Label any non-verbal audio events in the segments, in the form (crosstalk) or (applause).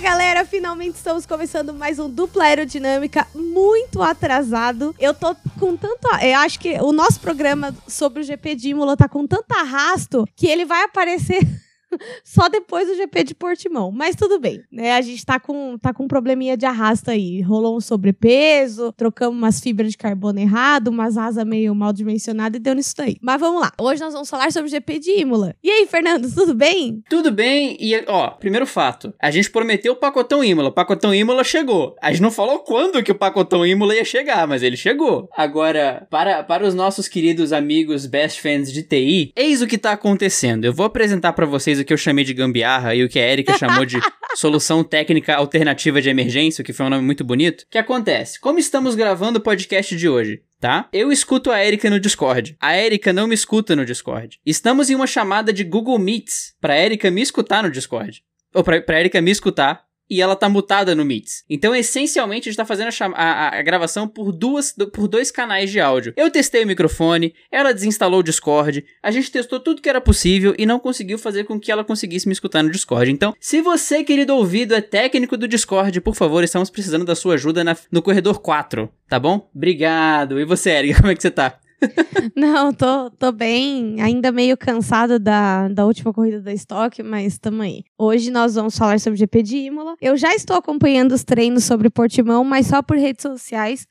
galera, finalmente estamos começando mais um Dupla Aerodinâmica muito atrasado. Eu tô com tanto. Eu acho que o nosso programa sobre o GP de Imola tá com tanto arrasto que ele vai aparecer. (laughs) (laughs) Só depois do GP de Portimão. Mas tudo bem, né? A gente tá com, tá com um probleminha de arrasto aí. Rolou um sobrepeso, trocamos umas fibras de carbono errado, umas asas meio mal dimensionadas e deu nisso daí. Mas vamos lá. Hoje nós vamos falar sobre o GP de Imola. E aí, Fernando, tudo bem? Tudo bem. E, ó, primeiro fato. A gente prometeu o pacotão Imola. O pacotão Imola chegou. A gente não falou quando que o pacotão Imola ia chegar, mas ele chegou. Agora, para, para os nossos queridos amigos best fans de TI, eis o que tá acontecendo. Eu vou apresentar para vocês o que eu chamei de gambiarra e o que a Erika chamou de (laughs) solução técnica alternativa de emergência, que foi um nome muito bonito. O que acontece? Como estamos gravando o podcast de hoje? Tá? Eu escuto a Erika no Discord. A Erika não me escuta no Discord. Estamos em uma chamada de Google Meets pra Erika me escutar no Discord. Ou pra Erika me escutar e ela tá mutada no Meets. Então, essencialmente, a gente tá fazendo a, a, a, gravação por, duas, por dois canais de áudio. Eu testei o microfone, ela desinstalou o Discord, a gente testou tudo que era possível e não conseguiu fazer com que ela conseguisse me escutar no Discord. Então, se você, querido ouvido, é técnico do Discord, por favor, estamos precisando da sua ajuda na, no corredor 4, tá bom? Obrigado. E você, Erika, (laughs) como é que você tá? (laughs) Não, tô, tô bem, ainda meio cansada da, da última corrida da Stock, mas tamo aí. Hoje nós vamos falar sobre GP de Imola. Eu já estou acompanhando os treinos sobre Portimão, mas só por redes sociais.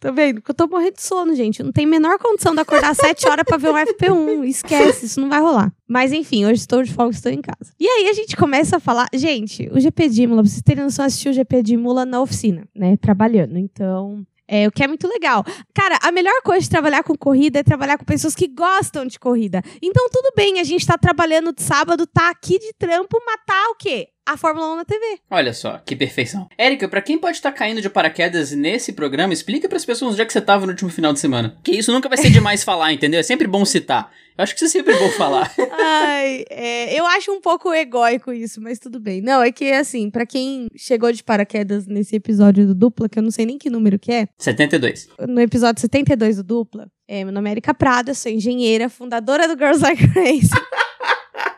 Tá vendo? Porque eu tô morrendo de sono, gente. Não tem menor condição de acordar às 7 horas pra ver um FP1. Esquece, isso não vai rolar. Mas enfim, hoje estou de folga, estou em casa. E aí a gente começa a falar. Gente, o GP de Imola, pra vocês terem noção, assistiu o GP de Imola na oficina, né? Trabalhando. Então, é, o que é muito legal. Cara, a melhor coisa de trabalhar com corrida é trabalhar com pessoas que gostam de corrida. Então, tudo bem, a gente tá trabalhando de sábado, tá aqui de trampo, matar o quê? A Fórmula 1 na TV. Olha só, que perfeição. Érica, para quem pode estar tá caindo de paraquedas nesse programa, explica para as pessoas onde é que você tava no último final de semana. Que isso nunca vai ser demais (laughs) falar, entendeu? É sempre bom citar. Eu acho que isso é sempre bom falar. Ai, é, eu acho um pouco egóico isso, mas tudo bem. Não, é que assim, para quem chegou de paraquedas nesse episódio do Dupla, que eu não sei nem que número que é. 72. No episódio 72 do Dupla, é, meu nome é Erika Prada, sou engenheira, fundadora do Girls Like Race. (laughs)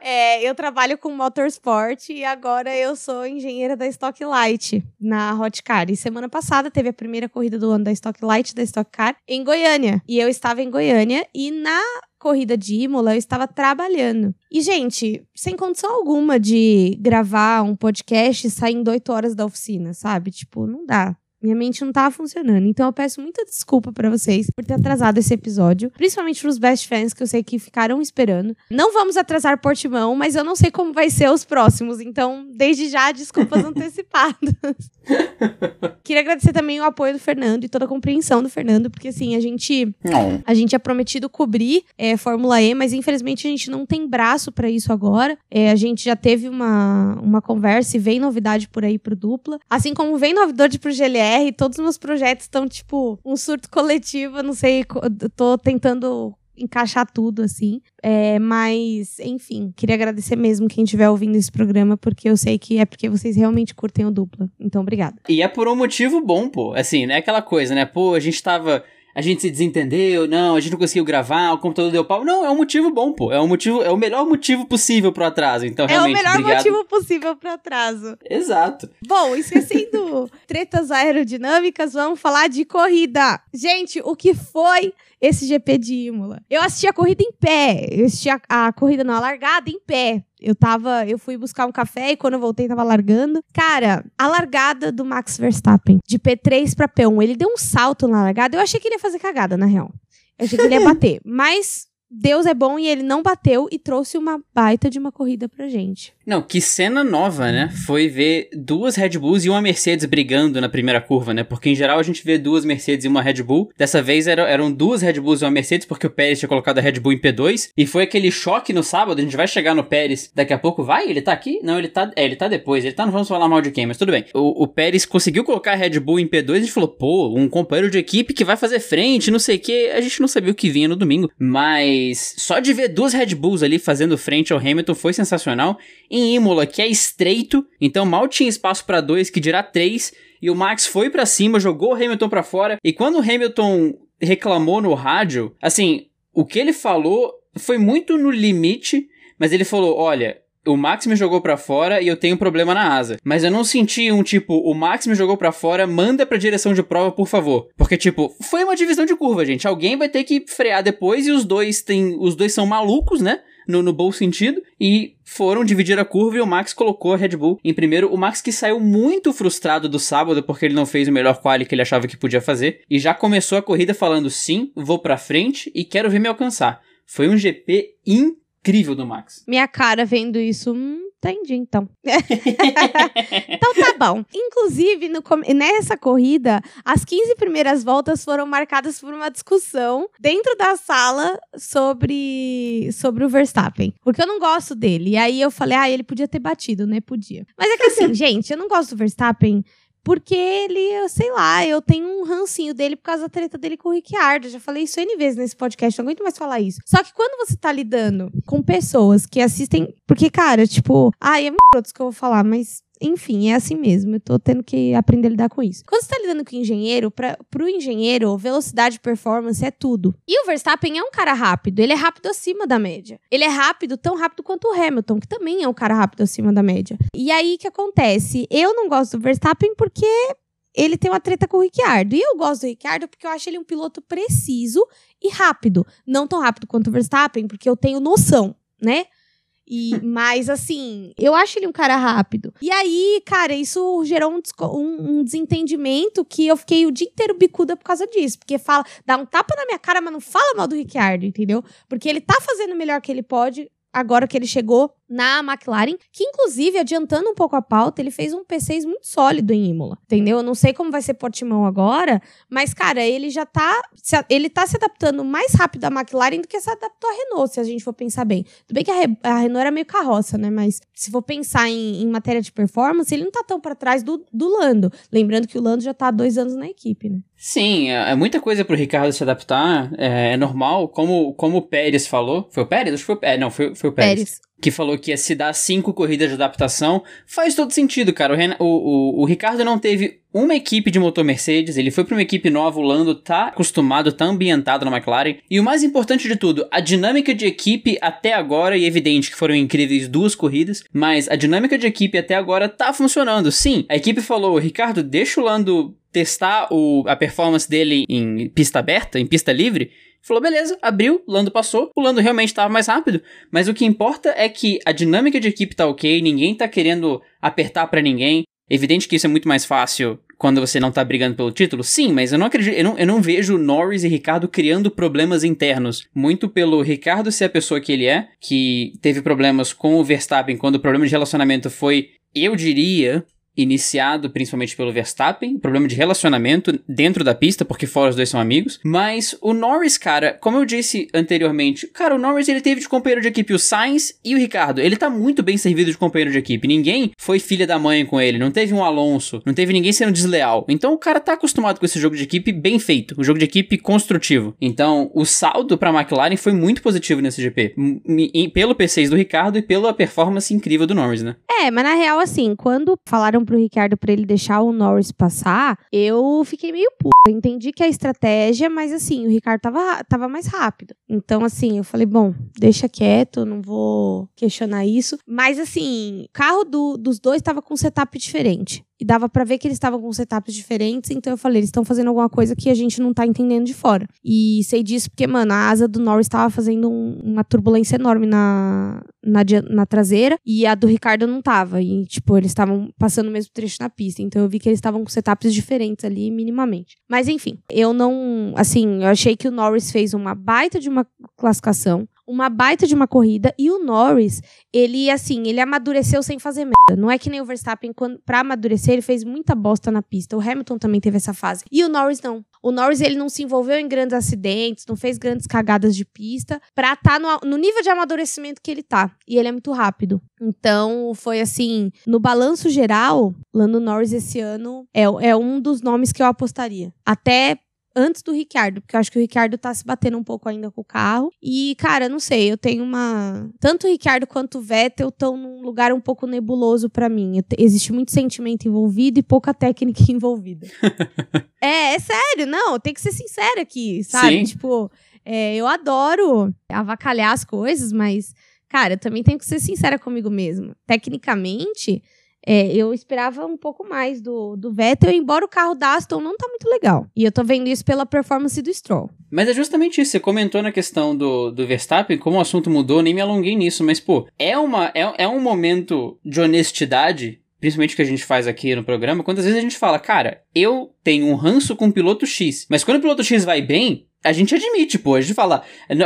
É, eu trabalho com motorsport e agora eu sou engenheira da Stock Light na Hot Car. E semana passada teve a primeira corrida do ano da Stock Light da Stock Car em Goiânia. E eu estava em Goiânia e na corrida de Imola eu estava trabalhando. E, gente, sem condição alguma de gravar um podcast saindo 8 horas da oficina, sabe? Tipo, não dá. Minha mente não tava funcionando. Então eu peço muita desculpa para vocês por ter atrasado esse episódio. Principalmente pros best fans que eu sei que ficaram esperando. Não vamos atrasar Portimão, mas eu não sei como vai ser os próximos. Então, desde já, desculpas (laughs) antecipadas. Queria agradecer também o apoio do Fernando e toda a compreensão do Fernando, porque assim, a gente. Não. A gente tinha prometido cobrir é, Fórmula E, mas infelizmente a gente não tem braço para isso agora. É, a gente já teve uma, uma conversa e vem novidade por aí pro dupla. Assim como vem novidade pro GLR BR, todos os meus projetos estão, tipo, um surto coletivo, não sei, tô tentando encaixar tudo, assim. É, mas, enfim, queria agradecer mesmo quem estiver ouvindo esse programa, porque eu sei que é porque vocês realmente curtem o dupla. Então, obrigada. E é por um motivo bom, pô. Assim, não é aquela coisa, né? Pô, a gente tava a gente se desentendeu, não, a gente não conseguiu gravar, o computador deu pau. Não, é um motivo bom, pô. É um motivo, é o melhor motivo possível pro atraso. Então, realmente, É o melhor obrigado. motivo possível pro atraso. Exato. Bom, esquecendo (laughs) tretas aerodinâmicas, vamos falar de corrida. Gente, o que foi esse GP de Imola? Eu assisti a corrida em pé. Eu assisti a, a corrida na largada em pé. Eu tava, eu fui buscar um café e quando eu voltei tava largando. Cara, a largada do Max Verstappen de P3 para P1, ele deu um salto na largada. Eu achei que ele ia fazer cagada, na real. Eu achei que ele ia (laughs) bater, mas Deus é bom e ele não bateu e trouxe uma baita de uma corrida pra gente. Não, que cena nova, né? Foi ver duas Red Bulls e uma Mercedes brigando na primeira curva, né? Porque em geral a gente vê duas Mercedes e uma Red Bull. Dessa vez eram, eram duas Red Bulls e uma Mercedes, porque o Pérez tinha colocado a Red Bull em P2. E foi aquele choque no sábado. A gente vai chegar no Pérez daqui a pouco. Vai? Ele tá aqui? Não, ele tá. É, ele tá depois. Ele tá, não vamos falar mal de quem, mas tudo bem. O, o Pérez conseguiu colocar a Red Bull em P2 e a gente falou, pô, um companheiro de equipe que vai fazer frente, não sei o que. A gente não sabia o que vinha no domingo. Mas só de ver duas Red Bulls ali fazendo frente ao Hamilton foi sensacional. Em Imola, que é estreito, então mal tinha espaço para dois, que dirá três. E o Max foi para cima, jogou o Hamilton para fora. E quando o Hamilton reclamou no rádio, assim, o que ele falou foi muito no limite, mas ele falou: olha, o Max me jogou para fora e eu tenho um problema na asa. Mas eu não senti um tipo, o Max me jogou para fora, manda pra direção de prova, por favor. Porque, tipo, foi uma divisão de curva, gente. Alguém vai ter que frear depois e os dois têm. Os dois são malucos, né? No, no bom sentido, e foram dividir a curva e o Max colocou a Red Bull em primeiro. O Max que saiu muito frustrado do sábado porque ele não fez o melhor quali que ele achava que podia fazer, e já começou a corrida falando: sim, vou pra frente e quero ver me alcançar. Foi um GP incrível incrível do Max. (laughs) Minha cara vendo isso, hum, entendi então. (laughs) então tá bom. Inclusive, no, nessa corrida, as 15 primeiras voltas foram marcadas por uma discussão dentro da sala sobre, sobre o Verstappen. Porque eu não gosto dele. E aí eu falei, ah, ele podia ter batido, né? Podia. Mas é que assim, (laughs) gente, eu não gosto do Verstappen porque ele, sei lá, eu tenho um rancinho dele por causa da treta dele com o Ricciardo. Já falei isso N vezes nesse podcast, não aguento mais falar isso. Só que quando você tá lidando com pessoas que assistem. Porque, cara, tipo, ai, é muito que eu vou falar, mas enfim, é assim mesmo. Eu tô tendo que aprender a lidar com isso. Quando você tá lidando com engenheiro, pra, pro engenheiro, velocidade e performance é tudo. E o Verstappen é um cara rápido. Ele é rápido acima da média. Ele é rápido, tão rápido quanto o Hamilton, que também é um cara rápido acima da média. E aí, que acontece? Eu não gosto do Verstappen porque ele tem uma treta com o Ricciardo. E eu gosto do Ricciardo porque eu acho ele um piloto preciso e rápido. Não tão rápido quanto o Verstappen, porque eu tenho noção, né? E, mas, assim, eu acho ele um cara rápido. E aí, cara, isso gerou um, um, um, desentendimento que eu fiquei o dia inteiro bicuda por causa disso. Porque fala, dá um tapa na minha cara, mas não fala mal do Ricciardo, entendeu? Porque ele tá fazendo o melhor que ele pode agora que ele chegou na McLaren, que inclusive, adiantando um pouco a pauta, ele fez um P6 muito sólido em Imola, entendeu? Eu não sei como vai ser Portimão agora, mas, cara, ele já tá, ele tá se adaptando mais rápido à McLaren do que se adaptou à Renault, se a gente for pensar bem. Tudo bem que a, Re a Renault era meio carroça, né? Mas se for pensar em, em matéria de performance, ele não tá tão para trás do, do Lando. Lembrando que o Lando já tá há dois anos na equipe, né? Sim, é, é muita coisa pro Ricardo se adaptar, é, é, normal, como, como o Pérez falou. Foi o Pérez? Acho que foi o Pérez. Não, foi, foi o Pérez. Pérez que falou que ia se dar cinco corridas de adaptação, faz todo sentido, cara. O, o, o, Ricardo não teve uma equipe de motor Mercedes, ele foi para uma equipe nova, o Lando tá acostumado, tá ambientado na McLaren. E o mais importante de tudo, a dinâmica de equipe até agora, e é evidente que foram incríveis duas corridas, mas a dinâmica de equipe até agora tá funcionando. Sim, a equipe falou, Ricardo, deixa o Lando testar o, a performance dele em pista aberta, em pista livre, Falou, beleza, abriu, Lando passou, o Lando realmente estava mais rápido, mas o que importa é que a dinâmica de equipe tá ok, ninguém tá querendo apertar para ninguém. Evidente que isso é muito mais fácil quando você não tá brigando pelo título? Sim, mas eu não acredito, eu não, eu não vejo Norris e Ricardo criando problemas internos. Muito pelo Ricardo ser a pessoa que ele é, que teve problemas com o Verstappen quando o problema de relacionamento foi, eu diria, iniciado principalmente pelo Verstappen, problema de relacionamento dentro da pista, porque fora os dois são amigos. Mas o Norris, cara, como eu disse anteriormente, cara, o Norris ele teve de companheiro de equipe o Sainz e o Ricardo. Ele tá muito bem servido de companheiro de equipe. Ninguém foi filha da mãe com ele, não teve um Alonso, não teve ninguém sendo desleal. Então o cara tá acostumado com esse jogo de equipe bem feito, um jogo de equipe construtivo. Então o saldo pra McLaren foi muito positivo nesse GP, pelo P6 do Ricardo e pela performance incrível do Norris, né? É, mas na real, assim, quando falaram pro Ricardo para ele deixar o Norris passar, eu fiquei meio puta. Eu entendi que é a estratégia, mas assim, o Ricardo tava, tava mais rápido. Então, assim, eu falei, bom, deixa quieto, não vou questionar isso. Mas assim, o carro do, dos dois tava com um setup diferente e dava para ver que eles estavam com setups diferentes, então eu falei, eles estão fazendo alguma coisa que a gente não tá entendendo de fora. E sei disso porque, mano, a asa do Norris estava fazendo um, uma turbulência enorme na, na, na, traseira e a do Ricardo não tava. E, tipo, eles estavam passando o mesmo trecho na pista. Então eu vi que eles estavam com setups diferentes ali, minimamente. Mas enfim, eu não. Assim, eu achei que o Norris fez uma baita de uma classificação uma baita de uma corrida e o Norris, ele assim, ele amadureceu sem fazer merda. Não é que nem o Verstappen, quando, pra amadurecer, ele fez muita bosta na pista. O Hamilton também teve essa fase. E o Norris não. O Norris, ele não se envolveu em grandes acidentes, não fez grandes cagadas de pista, pra estar tá no, no nível de amadurecimento que ele tá. E ele é muito rápido. Então, foi assim, no balanço geral, Lando Norris esse ano é, é um dos nomes que eu apostaria. Até antes do Ricardo, porque eu acho que o Ricardo tá se batendo um pouco ainda com o carro. E, cara, não sei, eu tenho uma. Tanto o Ricardo quanto o Vettel estão num lugar um pouco nebuloso para mim. Existe muito sentimento envolvido e pouca técnica (laughs) envolvida. (laughs) é, é sério, não, tem que ser sincero aqui, sabe? Sim. Tipo, é, eu adoro avacalhar as coisas, mas cara, eu também tenho que ser sincera comigo mesma. Tecnicamente, é, eu esperava um pouco mais do, do Vettel, embora o carro da Aston não tá muito legal. E eu tô vendo isso pela performance do Stroll. Mas é justamente isso. Você comentou na questão do, do Verstappen, como o assunto mudou, nem me alonguei nisso, mas, pô, é, uma, é, é um momento de honestidade principalmente que a gente faz aqui no programa, quantas vezes a gente fala, cara, eu tenho um ranço com o piloto X, mas quando o piloto X vai bem, a gente admite, pô, a gente fala.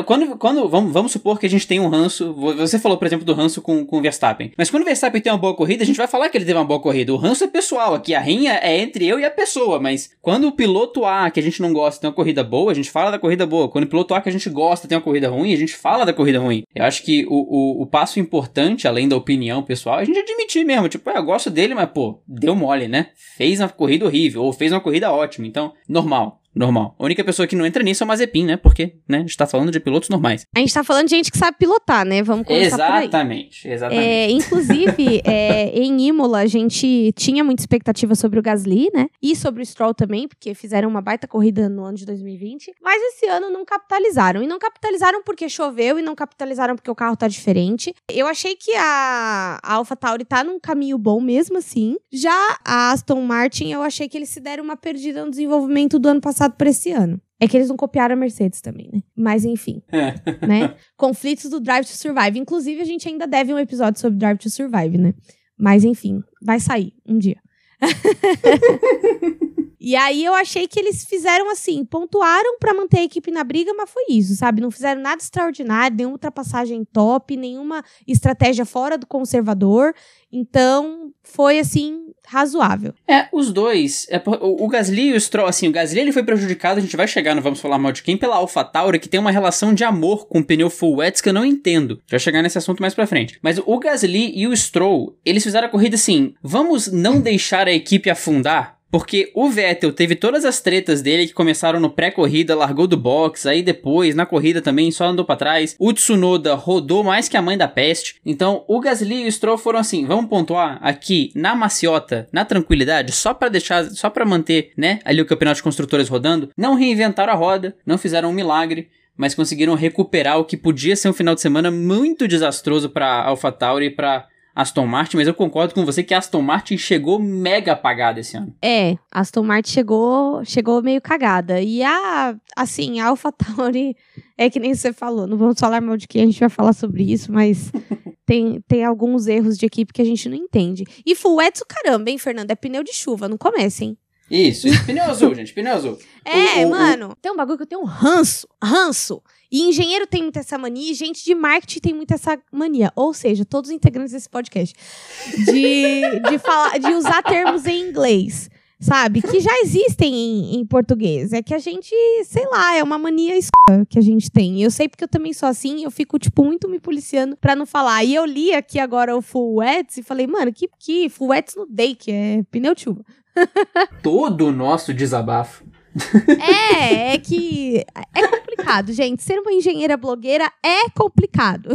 Quando, quando vamos, vamos supor que a gente tem um ranço. Você falou, por exemplo, do ranço com, com o Verstappen. Mas quando o Verstappen tem uma boa corrida, a gente vai falar que ele teve uma boa corrida. O ranço é pessoal, aqui a rinha é entre eu e a pessoa. Mas quando o piloto A, que a gente não gosta, tem uma corrida boa, a gente fala da corrida boa. Quando o piloto A que a gente gosta tem uma corrida ruim, a gente fala da corrida ruim. Eu acho que o, o, o passo importante, além da opinião pessoal, é a gente admitir mesmo. Tipo, é, eu gosto dele, mas, pô, deu mole, né? Fez uma corrida horrível, ou fez uma corrida ótima. Então, normal normal. A única pessoa que não entra nisso é o Mazepin, né? Porque, né, a gente tá falando de pilotos normais. A gente tá falando de gente que sabe pilotar, né? Vamos começar Exatamente, por aí. exatamente. É, inclusive, (laughs) é, em Imola, a gente tinha muita expectativa sobre o Gasly, né? E sobre o Stroll também, porque fizeram uma baita corrida no ano de 2020. Mas esse ano não capitalizaram. E não capitalizaram porque choveu e não capitalizaram porque o carro tá diferente. Eu achei que a, a AlphaTauri tá num caminho bom mesmo assim. Já a Aston Martin, eu achei que eles se deram uma perdida no desenvolvimento do ano passado passado para esse ano. É que eles não copiaram a Mercedes também, né? Mas enfim, é. né? (laughs) Conflitos do Drive to Survive. Inclusive, a gente ainda deve um episódio sobre Drive to Survive, né? Mas enfim, vai sair um dia. (laughs) e aí eu achei que eles fizeram assim, pontuaram para manter a equipe na briga, mas foi isso, sabe? Não fizeram nada extraordinário, nenhuma ultrapassagem top, nenhuma estratégia fora do conservador. Então, foi assim razoável. É, os dois, é, o, o Gasly e o Stroll, assim, o Gasly ele foi prejudicado, a gente vai chegar, não vamos falar mal de quem, pela AlphaTauri, que tem uma relação de amor com o pneu full wets que eu não entendo. Já chegar nesse assunto mais pra frente. Mas o Gasly e o Stroll, eles fizeram a corrida assim, vamos não deixar a equipe afundar? Porque o Vettel teve todas as tretas dele que começaram no pré-corrida, largou do box, aí depois, na corrida também, só andou para trás. O Tsunoda rodou mais que a mãe da peste. Então, o Gasly e o Stroll foram assim, vamos pontuar aqui na maciota, na tranquilidade, só para deixar, só para manter, né, ali o campeonato de construtores rodando. Não reinventaram a roda, não fizeram um milagre mas conseguiram recuperar o que podia ser um final de semana muito desastroso para AlphaTauri e para Aston Martin, mas eu concordo com você que a Aston Martin chegou mega apagada esse ano. É, a Aston Martin chegou, chegou meio cagada. E a, assim, a AlphaTauri é que nem você falou, não vamos falar mal de quem a gente vai falar sobre isso, mas (laughs) tem, tem alguns erros de equipe que a gente não entende. E full o caramba, hein, Fernando? É pneu de chuva, não comece, hein? Isso, isso. pneu azul, gente, pneu azul. (laughs) É, o, o, mano, o... tem um bagulho que eu tenho um ranço, ranço. E engenheiro tem muito essa mania, e gente de marketing tem muito essa mania. Ou seja, todos os integrantes desse podcast. De, de, falar, de usar termos em inglês sabe? Que já existem em, em, português. É que a gente, sei lá, é uma mania que a gente tem. Eu sei porque eu também sou assim, eu fico, tipo, muito me policiando pra não falar. E eu li aqui agora o Full Wets e falei, mano, que, que Full Wets no day, que é pneu de chuva. Todo o nosso desabafo. É, é que é complicado, gente. Ser uma engenheira blogueira é complicado.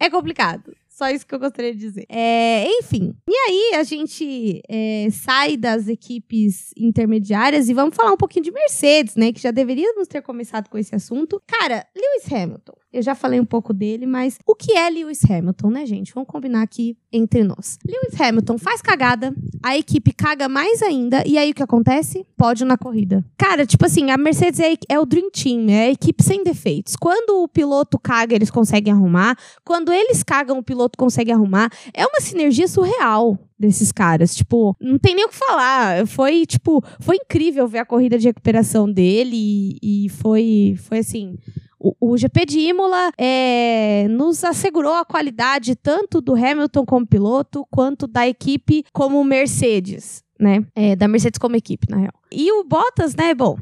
é complicado. Só isso que eu gostaria de dizer. É, enfim. E aí, a gente é, sai das equipes intermediárias e vamos falar um pouquinho de Mercedes, né? Que já deveríamos ter começado com esse assunto. Cara, Lewis Hamilton. Eu já falei um pouco dele, mas o que é Lewis Hamilton, né, gente? Vamos combinar aqui entre nós. Lewis Hamilton faz cagada, a equipe caga mais ainda, e aí o que acontece? Pódio na corrida. Cara, tipo assim, a Mercedes é, é o Dream Team, é a equipe sem defeitos. Quando o piloto caga, eles conseguem arrumar. Quando eles cagam, o piloto consegue arrumar. É uma sinergia surreal desses caras. Tipo, não tem nem o que falar. Foi, tipo, foi incrível ver a corrida de recuperação dele e, e foi, foi assim o, o GP de Imola é, nos assegurou a qualidade tanto do Hamilton como piloto, quanto da equipe como Mercedes, né? É, da Mercedes como equipe, na real. E o Bottas, né? Bom,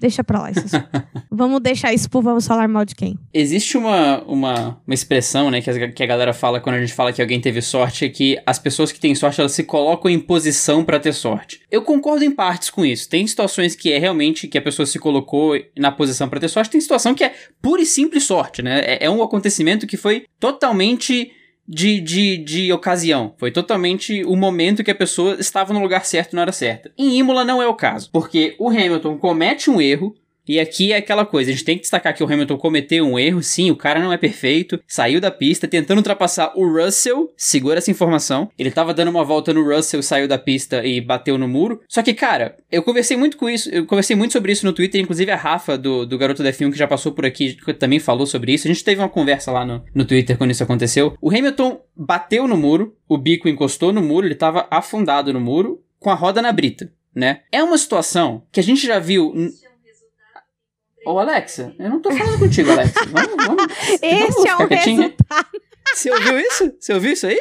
Deixa pra lá isso. vamos deixar isso pro vamos falar mal de quem. Existe uma, uma, uma expressão, né, que a, que a galera fala quando a gente fala que alguém teve sorte, é que as pessoas que têm sorte, elas se colocam em posição para ter sorte. Eu concordo em partes com isso. Tem situações que é realmente que a pessoa se colocou na posição para ter sorte, tem situação que é pura e simples sorte, né? É, é um acontecimento que foi totalmente de, de, de ocasião. Foi totalmente o momento que a pessoa estava no lugar certo na hora certa. Em Imola não é o caso, porque o Hamilton comete um erro E aqui é aquela coisa, a gente tem que destacar que o Hamilton cometeu um erro, sim, o cara não é perfeito, saiu da pista tentando ultrapassar o Russell, segura essa informação. Ele tava dando uma volta no Russell, saiu da pista e bateu no muro. Só que, cara, eu conversei muito com isso, eu conversei muito sobre isso no Twitter, inclusive a Rafa do, do Garoto da F1 que já passou por aqui, também falou sobre isso. A gente teve uma conversa lá no, no Twitter quando isso aconteceu. O Hamilton bateu no muro, o bico encostou no muro, ele tava afundado no muro com a roda na brita, né? É uma situação que a gente já viu Ô, Alexa, eu não tô falando contigo, Alexa. Vamos, vamos, (laughs) Esse vamos é o resultado. Você ouviu isso? Você ouviu isso aí?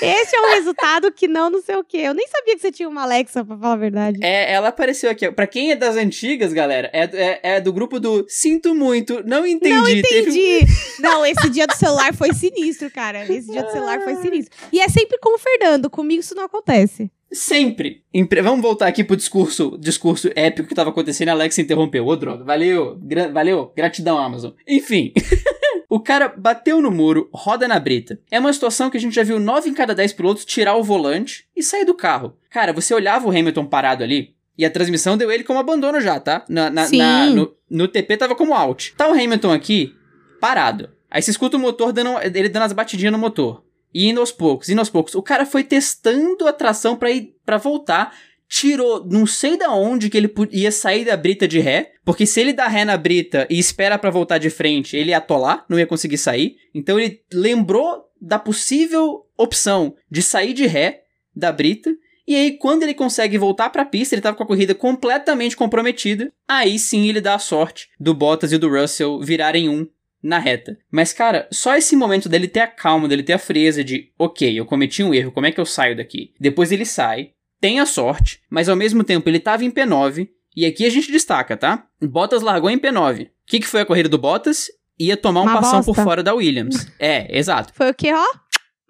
Esse é um resultado que não não sei o quê. Eu nem sabia que você tinha uma Alexa, pra falar a verdade. É, ela apareceu aqui. Pra quem é das antigas, galera, é, é, é do grupo do Sinto Muito, não entendi. Não entendi. (laughs) Não, esse dia do celular foi sinistro, cara. Esse dia do celular foi sinistro. E é sempre com o Fernando. Comigo isso não acontece. Sempre. Vamos voltar aqui pro discurso, discurso épico que tava acontecendo. A Alexa interrompeu. Ô, droga. Valeu. Gra valeu. Gratidão, Amazon. Enfim. (laughs) o cara bateu no muro, roda na brita. É uma situação que a gente já viu 9 em cada 10 pilotos tirar o volante e sair do carro. Cara, você olhava o Hamilton parado ali, e a transmissão deu ele como abandono já, tá? Na, na, na no, no, TP tava como out. Tá o Hamilton aqui, parado. Aí você escuta o motor dando. Ele dando as batidinhas no motor. E indo aos poucos, indo aos poucos. O cara foi testando a tração para ir para voltar. Tirou, não sei da onde que ele ia sair da brita de ré, porque se ele dá ré na brita e espera para voltar de frente, ele ia atolar, não ia conseguir sair. Então ele lembrou da possível opção de sair de ré da brita. E aí, quando ele consegue voltar para a pista, ele estava com a corrida completamente comprometida. Aí sim ele dá a sorte do Bottas e do Russell virarem um na reta. Mas, cara, só esse momento dele ter a calma, dele ter a frieza de, ok, eu cometi um erro, como é que eu saio daqui? Depois ele sai, tem a sorte, mas ao mesmo tempo ele tava em P9, e aqui a gente destaca, tá? Bottas largou em P9. O que, que foi a corrida do Bottas? Ia tomar um Uma passão bosta. por fora da Williams. (laughs) é, exato. Foi o que, ó?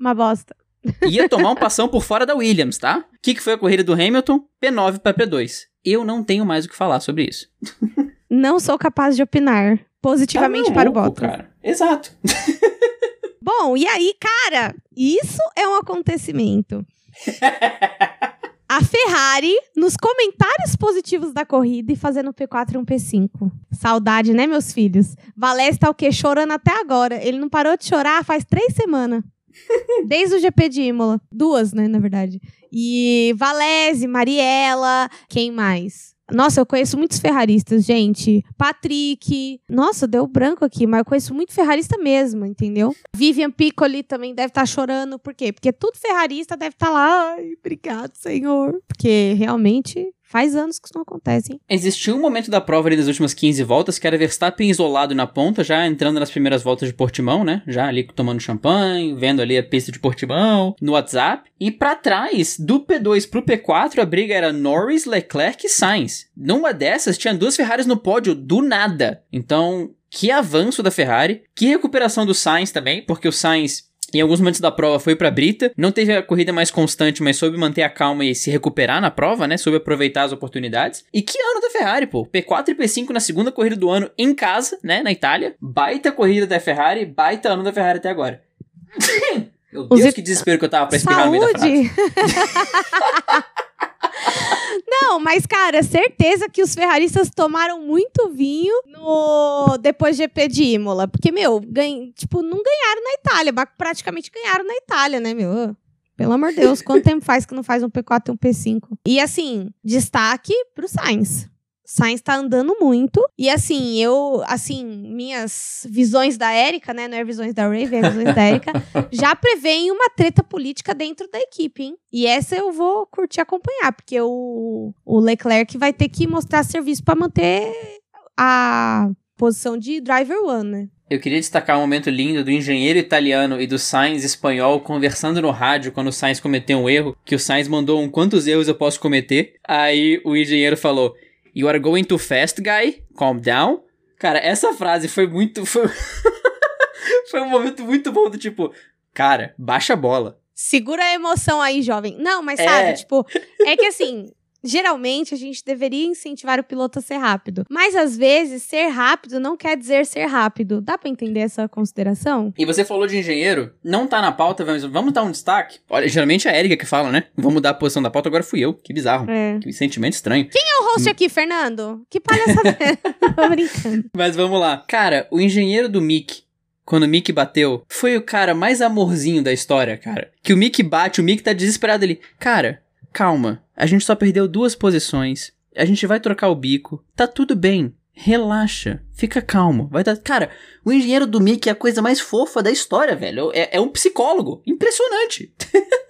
Uma bosta. (laughs) Ia tomar um passão por fora da Williams, tá? O que, que foi a corrida do Hamilton? P9 para P2. Eu não tenho mais o que falar sobre isso. (laughs) não sou capaz de opinar positivamente tá para o Bottas. Cara. Exato. Bom, e aí, cara, isso é um acontecimento. A Ferrari, nos comentários positivos da corrida e fazendo P4 e um P5. Saudade, né, meus filhos? Valese tá o quê? Chorando até agora. Ele não parou de chorar faz três semanas. (laughs) Desde o GP de Imola. Duas, né, na verdade. E Valese, Mariela, quem mais? Nossa, eu conheço muitos ferraristas, gente. Patrick. Nossa, deu branco aqui, mas eu conheço muito ferrarista mesmo, entendeu? Vivian Piccoli também deve estar tá chorando. Por quê? Porque tudo ferrarista deve estar tá lá. Ai, obrigado, senhor. Porque realmente Faz anos que isso não acontece, hein? Existiu um momento da prova ali das últimas 15 voltas que era Verstappen isolado na ponta, já entrando nas primeiras voltas de Portimão, né? Já ali tomando champanhe, vendo ali a pista de Portimão, no WhatsApp. E para trás, do P2 pro P4, a briga era Norris, Leclerc e Sainz. Numa dessas, tinha duas Ferraris no pódio do nada. Então, que avanço da Ferrari, que recuperação do Sainz também, porque o Sainz em alguns momentos da prova foi para Brita, não teve a corrida mais constante, mas soube manter a calma e se recuperar na prova, né? Soube aproveitar as oportunidades. E que ano da Ferrari, pô? P4 e P5 na segunda corrida do ano em casa, né? Na Itália. Baita corrida da Ferrari, baita ano da Ferrari até agora. (laughs) Meu Deus, que desespero que eu tava pra espirrar Saúde. no meio da frase. (laughs) Não, mas, cara, certeza que os ferraristas tomaram muito vinho no depois do GP de Imola. Porque, meu, ganha, tipo, não ganharam na Itália, praticamente ganharam na Itália, né, meu? Pelo amor de Deus, quanto tempo faz que não faz um P4 e um P5? E assim, destaque pro Sainz. Sainz tá andando muito. E assim, eu, assim, minhas visões da Érica, né? Não é visões da Ray, é visões da Érica, (laughs) já prevêem uma treta política dentro da equipe, hein? E essa eu vou curtir acompanhar, porque o, o Leclerc vai ter que mostrar serviço para manter a posição de driver one, né? Eu queria destacar um momento lindo do engenheiro italiano e do Sainz espanhol conversando no rádio quando o Sainz cometeu um erro, que o Sainz mandou um quantos erros eu posso cometer. Aí o engenheiro falou: You are going too fast, guy. Calm down. Cara, essa frase foi muito. Foi, (laughs) foi um momento muito bom do tipo, cara, baixa a bola. Segura a emoção aí, jovem. Não, mas sabe, é. tipo, é que assim, Geralmente, a gente deveria incentivar o piloto a ser rápido. Mas, às vezes, ser rápido não quer dizer ser rápido. Dá para entender essa consideração? E você falou de engenheiro, não tá na pauta, mas vamos dar um destaque. Olha, geralmente é a Erika que fala, né? Vamos mudar a posição da pauta, agora fui eu. Que bizarro. É. Que sentimento estranho. Quem é o co-host aqui, Fernando. Que palhaça. (laughs) Tô brincando. Mas vamos lá. Cara, o engenheiro do Mick, quando o Mick bateu, foi o cara mais amorzinho da história, cara. Que o Mick bate, o Mick tá desesperado ali. Cara, calma. A gente só perdeu duas posições. A gente vai trocar o bico. Tá tudo bem. Relaxa, fica calmo. Vai dar. Cara, o engenheiro do Mickey é a coisa mais fofa da história, velho. É, é um psicólogo. Impressionante. (laughs)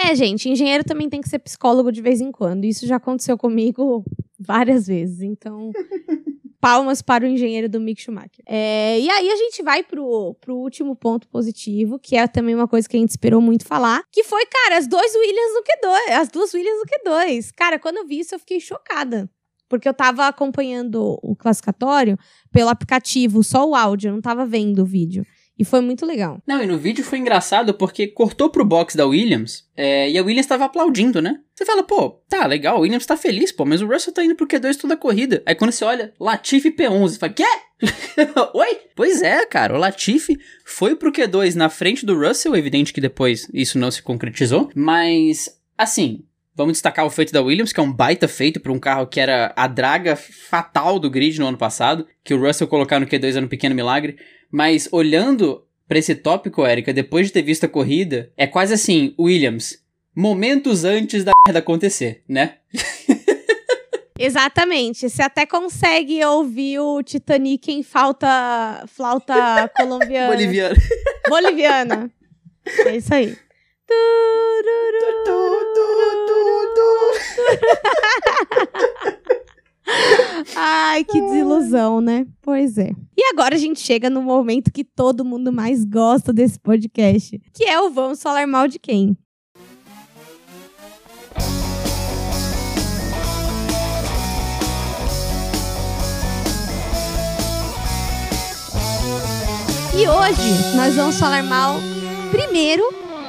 É, gente, engenheiro também tem que ser psicólogo de vez em quando. Isso já aconteceu comigo várias vezes. Então, (laughs) palmas para o engenheiro do Mick Schumacher. É, e aí a gente vai pro, pro último ponto positivo, que é também uma coisa que a gente esperou muito falar, que foi, cara, as dois Williams no Q2, as duas Williams no Q2. Cara, quando eu vi isso, eu fiquei chocada. Porque eu tava acompanhando o classificatório pelo aplicativo, só o áudio, eu não tava vendo o vídeo. E foi muito legal. Não, e no vídeo foi engraçado porque cortou pro box da Williams é, e a Williams tava aplaudindo, né? Você fala, pô, tá legal, a Williams tá feliz, pô, mas o Russell tá indo pro Q2 toda a corrida. Aí quando você olha, Latifi P11, você fala, quê? (laughs) Oi? Pois é, cara, o Latifi foi pro Q2 na frente do Russell, evidente que depois isso não se concretizou, mas assim, Vamos destacar o feito da Williams, que é um baita feito para um carro que era a draga fatal do grid no ano passado, que o Russell colocar no Q2 era um pequeno milagre. Mas olhando para esse tópico, Érica, depois de ter visto a corrida, é quase assim, Williams, momentos antes da merda acontecer, né? (laughs) Exatamente. Você até consegue ouvir o Titanic em falta, flauta (laughs) colombiana. Boliviana. Boliviana. É isso aí. Ai, que desilusão, né? Pois é. E agora a gente chega no momento que todo mundo mais gosta desse podcast, que é o Vamos Falar Mal de Quem. E hoje nós vamos falar mal, primeiro,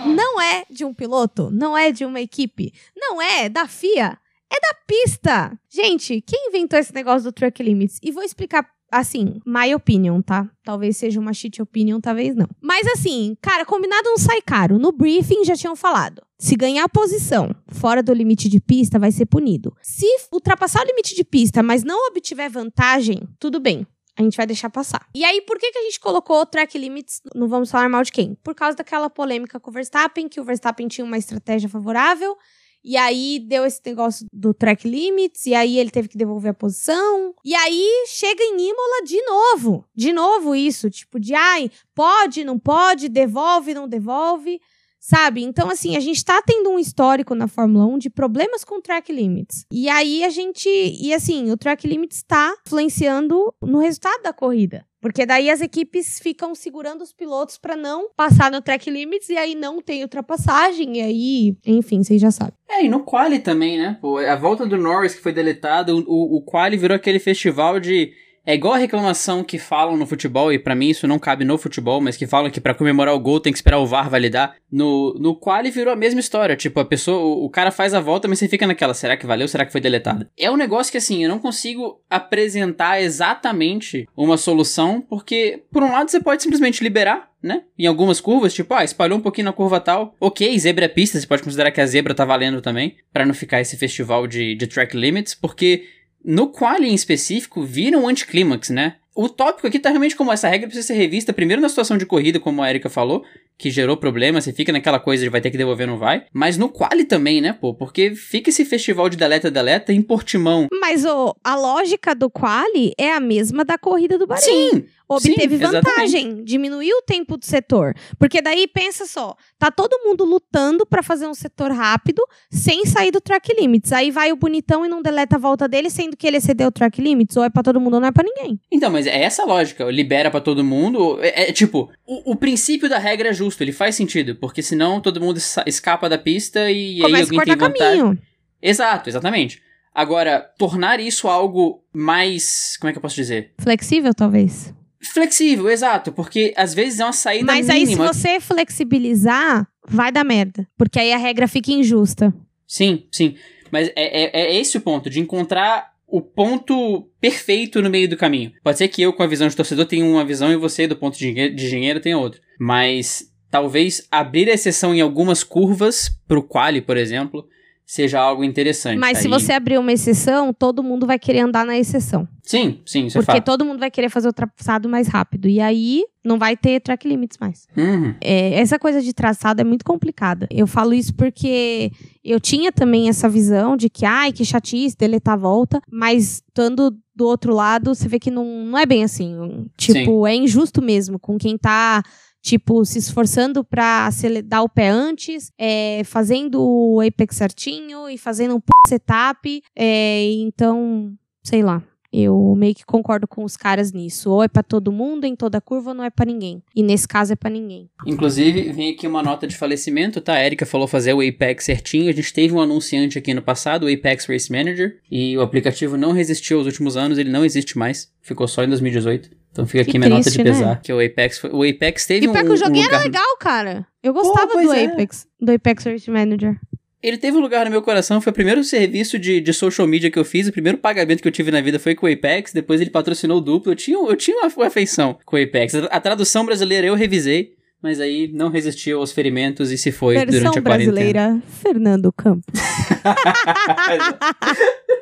não é de um piloto, não é de uma equipe, não é da FIA, é da pista. Gente, quem inventou esse negócio do track limits? E vou explicar assim, my opinion, tá? Talvez seja uma shit opinion, talvez não. Mas assim, cara, combinado não sai caro. No briefing já tinham falado. Se ganhar posição fora do limite de pista, vai ser punido. Se ultrapassar o limite de pista, mas não obtiver vantagem, tudo bem. A gente vai deixar passar. E aí, por que, que a gente colocou track limits? Não vamos falar mal de quem? Por causa daquela polêmica com o Verstappen, que o Verstappen tinha uma estratégia favorável e aí deu esse negócio do track limits, e aí ele teve que devolver a posição. E aí chega em Imola de novo. De novo isso, tipo de ai, pode, não pode, devolve, não devolve. Sabe? Então, assim, a gente tá tendo um histórico na Fórmula 1 de problemas com track limits. E aí a gente. E assim, o track limits tá influenciando no resultado da corrida. Porque daí as equipes ficam segurando os pilotos para não passar no track limits e aí não tem ultrapassagem. E aí, enfim, vocês já sabem. É, e no quali também, né? Pô, a volta do Norris que foi deletada, o, o, o quali virou aquele festival de é igual a reclamação que falam no futebol, e para mim isso não cabe no futebol, mas que falam que para comemorar o gol tem que esperar o VAR validar. No, no quali virou a mesma história. Tipo, a pessoa, o, o cara faz a volta, mas você fica naquela, será que valeu? Será que foi deletado? É um negócio que assim, eu não consigo apresentar exatamente uma solução, porque por um lado você pode simplesmente liberar né? Em algumas curvas, tipo, ah, espalhou um pouquinho na curva tal. Ok, zebra é pista, você pode considerar que a zebra tá valendo também, para não ficar esse festival de, de track limits, porque no quali em específico, vira um anticlímax, né? O tópico aqui tá realmente como essa regra precisa ser revista primeiro na situação de corrida, como a Erika falou, que gerou problema, você fica naquela coisa de vai ter que devolver, não vai. Mas no quali também, né, pô? Porque fica esse festival de deleta-deleta em Portimão. Mas oh, a lógica do quali é a mesma da corrida do Bahrein. Sim, obteve Sim, vantagem, exatamente. diminuiu o tempo do setor. Porque daí pensa só, tá todo mundo lutando pra fazer um setor rápido sem sair do track limits. Aí vai o bonitão e não deleta a volta dele, sendo que ele excedeu o track limits, ou é pra todo mundo ou não é pra ninguém. Então, mas é essa a lógica, libera pra todo mundo. É, é tipo, o, o princípio da regra é justo, ele faz sentido, porque senão todo mundo escapa da pista e Começa aí a alguém tem cortar vantagem. caminho. Exato, exatamente. Agora, tornar isso algo mais. Como é que eu posso dizer? Flexível, talvez. Flexível, exato, porque às vezes é uma saída Mas aí, se mínima. você flexibilizar, vai dar merda. Porque aí a regra fica injusta. Sim, sim. Mas é, é, é esse o ponto, de encontrar o ponto perfeito no meio do caminho. Pode ser que eu, com a visão de torcedor, tenha uma visão e você, do ponto de engenheiro tenha outra. Mas talvez abrir a exceção em algumas curvas, pro quali, por exemplo, seja algo interessante. Mas se Aí- você abrir uma exceção, todo mundo vai querer andar na exceção. Sim, sim, isso é Porque fato. todo mundo vai querer fazer o traçado mais rápido. E aí não vai ter track limits mais. Uhum. É, essa coisa de traçado é muito complicada. Eu falo isso porque eu tinha também essa visão de que, ai, que chatice, deletar a volta, mas estando do outro lado, você vê que não, não é bem assim. Tipo, é injusto mesmo com quem tá. Tipo, se esforçando acele- dar o pé antes, é, fazendo o Apex certinho e fazendo um setup. é, então, sei lá. Eu meio que concordo com os caras nisso. Ou é pra todo mundo, em toda curva, ou não é pra ninguém. E nesse caso é pra ninguém. Inclusive, vem aqui uma nota de falecimento, tá? A Erika falou fazer o Apex certinho. A gente teve um anunciante aqui no passado, o Apex Race Manager, e o aplicativo não resistiu aos últimos anos, ele não existe mais. Ficou só em 2018. Então fica aqui Que minha nota triste, de né? pesar. Que o Apex, foi- o Apex teve E um, pior que o um joguinho lugar... era legal, cara. Eu gostava pois do é. Apex. Do Apex Race Manager. Ele teve um lugar no meu coração, foi o primeiro serviço de, de social media que eu fiz, o primeiro pagamento que eu tive na vida foi com o Apex, depois ele patrocinou o duplo, eu tinha, eu tinha uma afeição com o Apex. A, a tradução brasileira eu revisei, mas aí não resistiu aos ferimentos e se foi Versão durante a quarentena. brasileira, Fernando Campos. (laughs) (laughs)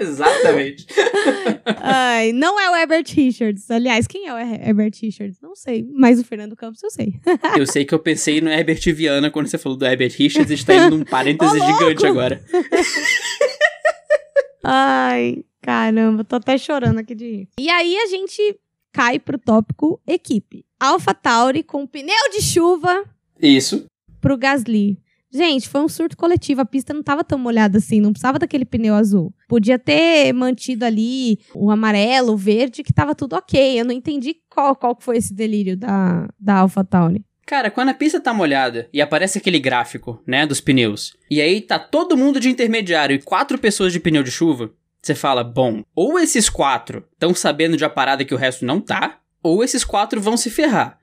Exatamente. Ai, não é o Herbert Richards. Aliás, quem é o Her- Herbert Richards? Não sei. Mas o Fernando Campos eu sei. (laughs) Eu sei que eu pensei no Herbert Viana quando você falou do Herbert Richards, a gente tá indo num parêntese Ô, gigante agora. (laughs) Ai, caramba, tô até chorando aqui de rir. E aí a gente cai pro tópico equipe. Alpha Tauri com pneu de chuva Isso. pro Gasly. Gente, foi um surto coletivo. A pista não tava tão molhada assim, não precisava daquele pneu azul. Podia ter mantido ali o amarelo, o verde, que tava tudo ok. Eu não entendi qual, qual foi esse delírio da, da AlphaTauri. Cara, quando a pista tá molhada e aparece aquele gráfico, né, dos pneus, e aí tá todo mundo de intermediário e quatro pessoas de pneu de chuva, você fala, bom, ou esses quatro estão sabendo de uma parada que o resto não tá, ou esses quatro vão se ferrar.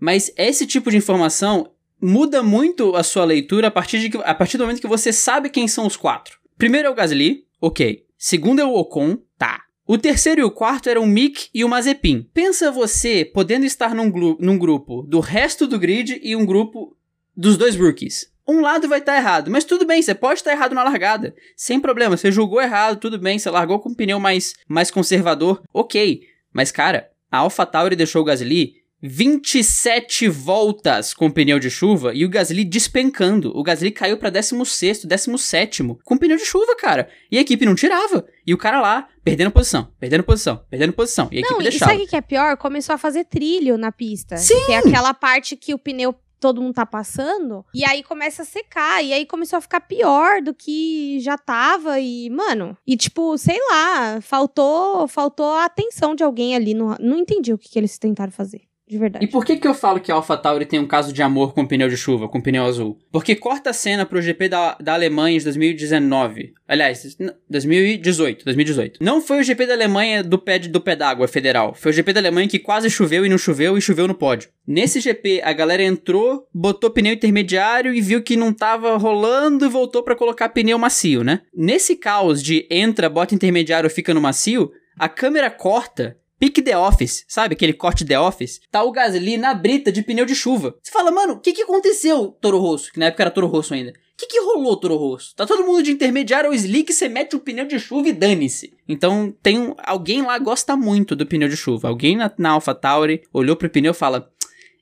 Mas esse tipo de informação muda muito a sua leitura a partir, de que- a partir do momento que você sabe quem são os quatro. Primeiro é o Gasly, ok. Segundo é o Ocon, tá. O terceiro e o quarto eram o Mick e o Mazepin. Pensa você podendo estar num, num grupo do resto do grid e um grupo dos dois rookies. Um lado vai estar errado, mas tudo bem, você pode estar errado na largada. Sem problema, você julgou errado, tudo bem, você largou com um pneu mais, mais conservador, ok. Mas cara, a AlphaTauri deixou o Gasly 27 voltas com pneu de chuva e o Gasly despencando. O Gasly caiu pra 16º, 17º com pneu de chuva, cara. E a equipe não tirava. E o cara lá, perdendo posição, perdendo posição, perdendo posição. E a Não, equipe e deixava. sabe o que é pior? Começou a fazer trilho na pista. Sim! Que é aquela parte que o pneu todo mundo tá passando. E aí começa a secar. E aí começou a ficar pior do que já tava. E, mano, e tipo, sei lá, faltou, faltou a atenção de alguém ali. No, não entendi o que, que eles tentaram fazer. De verdade. E por que que eu falo que a AlphaTauri tem um caso de amor com pneu de chuva, com pneu azul? Porque corta a cena pro GP da, da Alemanha de 2019. Aliás, n- 2018, 2018. Não foi o GP da Alemanha do pé, de- do pé d'água federal. Foi o GP da Alemanha que quase choveu e não choveu e choveu no pódio. Nesse GP, a galera entrou, botou pneu intermediário e viu que não tava rolando e voltou pra colocar pneu macio, né? Nesse caos de entra, bota intermediário, fica no macio, a câmera corta Pique The Office, sabe? Aquele corte The Office. Tá o Gasly na brita de pneu de chuva. Você fala, mano, o que que aconteceu, Toro Rosso? Que na época era Toro Rosso ainda. O que que rolou, Toro Rosso? Tá todo mundo de intermediário ou slick, você mete um pneu de chuva e dane-se. Então, tem um, alguém lá gosta muito do pneu de chuva. Alguém na, na AlphaTauri olhou pro pneu e fala,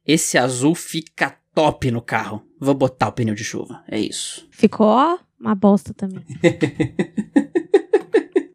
esse azul fica top no carro. Vou botar o pneu de chuva. É isso. Ficou uma bosta também. (laughs)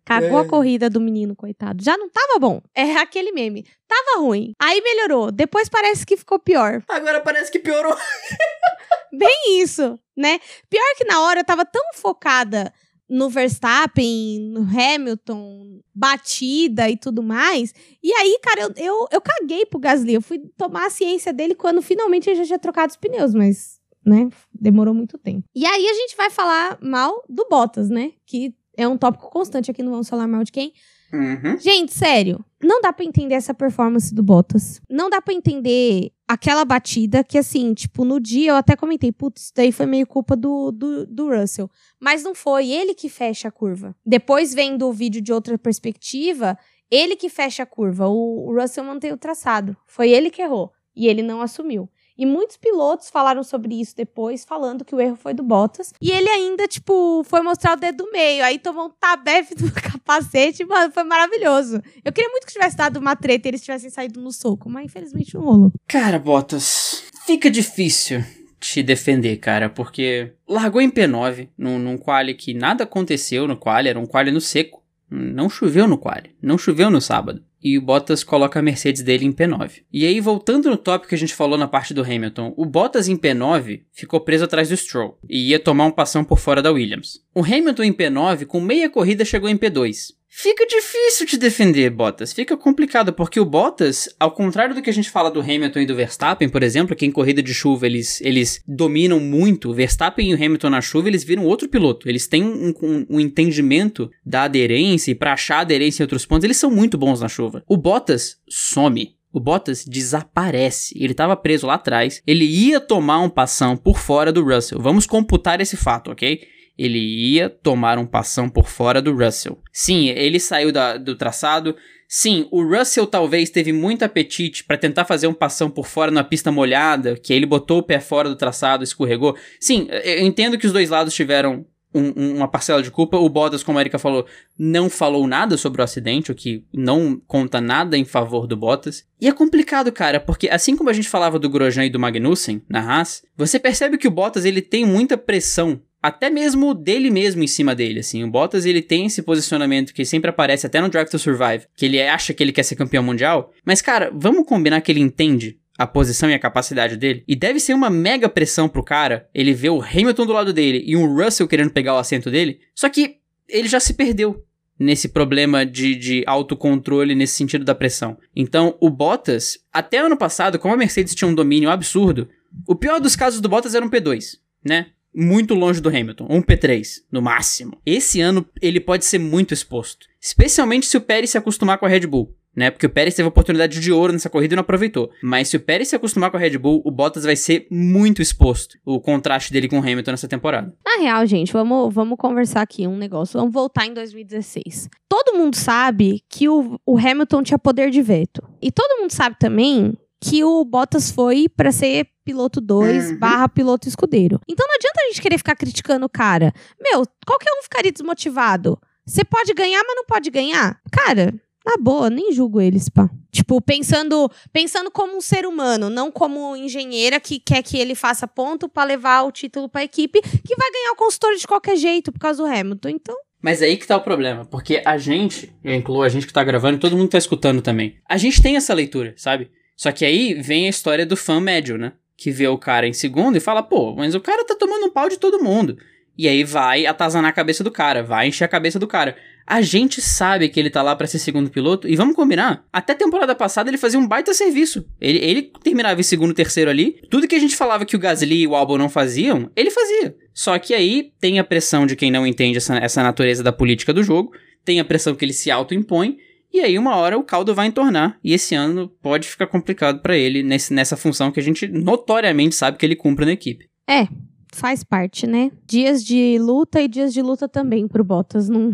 Cagou É. a corrida do menino, coitado. Já não tava bom. É aquele meme. Tava ruim. Aí melhorou. Depois parece que ficou pior. Agora parece que piorou. (laughs) Bem isso, né? Pior que na hora eu tava tão focada no Verstappen, no Hamilton, batida e tudo mais. E aí, cara, eu, eu, eu caguei pro Gasly. Eu fui tomar a ciência dele quando finalmente ele já tinha trocado os pneus, mas, né, demorou muito tempo. E aí a gente vai falar mal do Bottas, né? Que é um tópico constante aqui no Vamos Falar Mal de Quem. Uhum. Gente, sério, não dá pra entender essa performance do Bottas. Não dá pra entender aquela batida que, assim, tipo, no dia eu até comentei, putz, isso daí foi meio culpa do, do, do Russell. Mas não foi ele que fecha a curva. Depois, vendo o vídeo de outra perspectiva, ele que fecha a curva. O, o Russell mantém o traçado. Foi ele que errou. E ele não assumiu. E muitos pilotos falaram sobre isso depois, falando que o erro foi do Bottas. E ele ainda, tipo, foi mostrar o dedo do meio. Aí tomou um tabefe do (laughs) capacete, mano, foi maravilhoso. Eu queria muito que tivesse dado uma treta e eles tivessem saído no soco, mas infelizmente não rolou. Cara, Bottas, fica difícil te defender, cara, porque largou em P9, num, num quali que nada aconteceu no quali, era um quali no seco. Não choveu no quali, não choveu no sábado. E o Bottas coloca a Mercedes dele em P9. E aí, voltando no tópico que a gente falou na parte do Hamilton, o Bottas em P9 ficou preso atrás do Stroll e ia tomar um passão por fora da Williams. O Hamilton em P9, com meia corrida, chegou em P2. Fica difícil te defender, Bottas. Fica complicado, porque o Bottas, ao contrário do que a gente fala do Hamilton e do Verstappen, por exemplo, que em corrida de chuva eles, eles dominam muito, o Verstappen e o Hamilton na chuva, eles viram outro piloto. Eles têm um, um, um entendimento da aderência e para achar aderência em outros pontos, eles são muito bons na chuva. O Bottas some. O Bottas desaparece. Ele estava preso lá atrás. Ele ia tomar um passão por fora do Russell. Vamos computar esse fato, ok? Ele ia tomar um passão por fora do Russell. Sim, ele saiu da, do traçado. Sim, o Russell talvez teve muito apetite para tentar fazer um passão por fora na pista molhada, que ele botou o pé fora do traçado, escorregou. Sim, eu entendo que os dois lados tiveram um, um, uma parcela de culpa. O Bottas, como a Erika falou, não falou nada sobre o acidente, o que não conta nada em favor do Bottas. E é complicado, cara, porque assim como a gente falava do Grosjean e do Magnussen na Haas, você percebe que o Bottas ele tem muita pressão até mesmo dele mesmo em cima dele, assim. O Bottas, ele tem esse posicionamento que sempre aparece até no Drive to Survive, que ele acha que ele quer ser campeão mundial, mas cara, vamos combinar que ele entende a posição e a capacidade dele. E deve ser uma mega pressão pro cara ele ver o Hamilton do lado dele e um Russell querendo pegar o assento dele. Só que ele já se perdeu nesse problema de, de autocontrole nesse sentido da pressão. Então, o Bottas, até ano passado, como a Mercedes tinha um domínio absurdo, o pior dos casos do Bottas era um P2, né? Muito longe do Hamilton, um P3 no máximo. Esse ano ele pode ser muito exposto, especialmente se o Pérez se acostumar com a Red Bull. Né? Porque o Pérez teve a oportunidade de ouro nessa corrida e não aproveitou. Mas se o Pérez se acostumar com a Red Bull, o Bottas vai ser muito exposto. O contraste dele com o Hamilton nessa temporada. Na real, gente, vamos, vamos conversar aqui um negócio. Vamos voltar em 2016. Todo mundo sabe que o, o Hamilton tinha poder de veto. E todo mundo sabe também que o Bottas foi para ser piloto 2 uhum. barra piloto escudeiro. Então não adianta a gente querer ficar criticando o cara. Meu, qualquer um ficaria desmotivado. Você pode ganhar, mas não pode ganhar? Cara, na boa, nem julgo eles, pá. Tipo, pensando, pensando como um ser humano, não como engenheira que quer que ele faça ponto para levar o título para a equipe, que vai ganhar o consultor de qualquer jeito por causa do Hamilton. Então, mas é aí que tá o problema, porque a gente, eu incluo a gente que tá gravando e todo mundo tá escutando também. A gente tem essa leitura, sabe? Só que aí vem a história do fã médio, né? Que vê o cara em segundo e fala, pô, mas o cara tá tomando um pau de todo mundo. E aí vai atazanar a cabeça do cara, vai encher a cabeça do cara. A gente sabe que ele tá lá para ser segundo piloto, e vamos combinar, até temporada passada ele fazia um baita serviço. Ele, ele terminava em segundo, terceiro ali. Tudo que a gente falava que o Gasly e o Albon não faziam, ele fazia. Só que aí tem a pressão de quem não entende essa, essa natureza da política do jogo, tem a pressão que ele se auto-impõe, e aí, uma hora, o caldo vai entornar. E esse ano pode ficar complicado para ele nesse, nessa função que a gente notoriamente sabe que ele cumpre na equipe. É, faz parte, né? Dias de luta e dias de luta também pro Bottas. Não...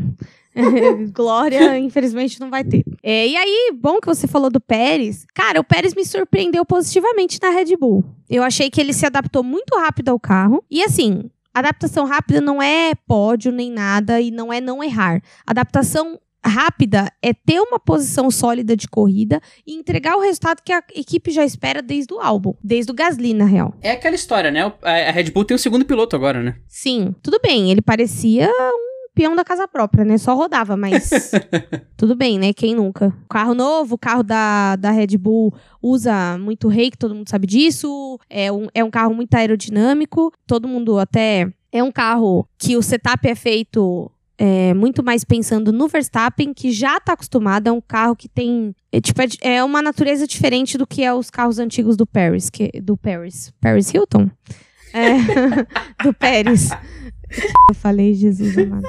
(laughs) Glória, infelizmente, não vai ter. É, e aí, bom que você falou do Pérez. Cara, o Pérez me surpreendeu positivamente na Red Bull. Eu achei que ele se adaptou muito rápido ao carro. E assim, adaptação rápida não é pódio nem nada e não é não errar. Adaptação rápida é ter uma posição sólida de corrida e entregar o resultado que a equipe já espera desde o álbum, desde o Gasly, na real. É aquela história, né? A Red Bull tem o segundo piloto agora, né? Sim, tudo bem. Ele parecia um peão da casa própria, né? Só rodava, mas (laughs) tudo bem, né? Quem nunca? Carro novo, carro da, da Red Bull usa muito rake, todo mundo sabe disso. É um, é um carro muito aerodinâmico, todo mundo até. É um carro que o setup é feito é, muito mais pensando no Verstappen, que já está acostumado, é um carro que tem. É, tipo, é, é, uma natureza diferente do que é os carros antigos do Paris, que, do Paris. Paris Hilton? É, (laughs) do Paris. Eu falei, Jesus amado.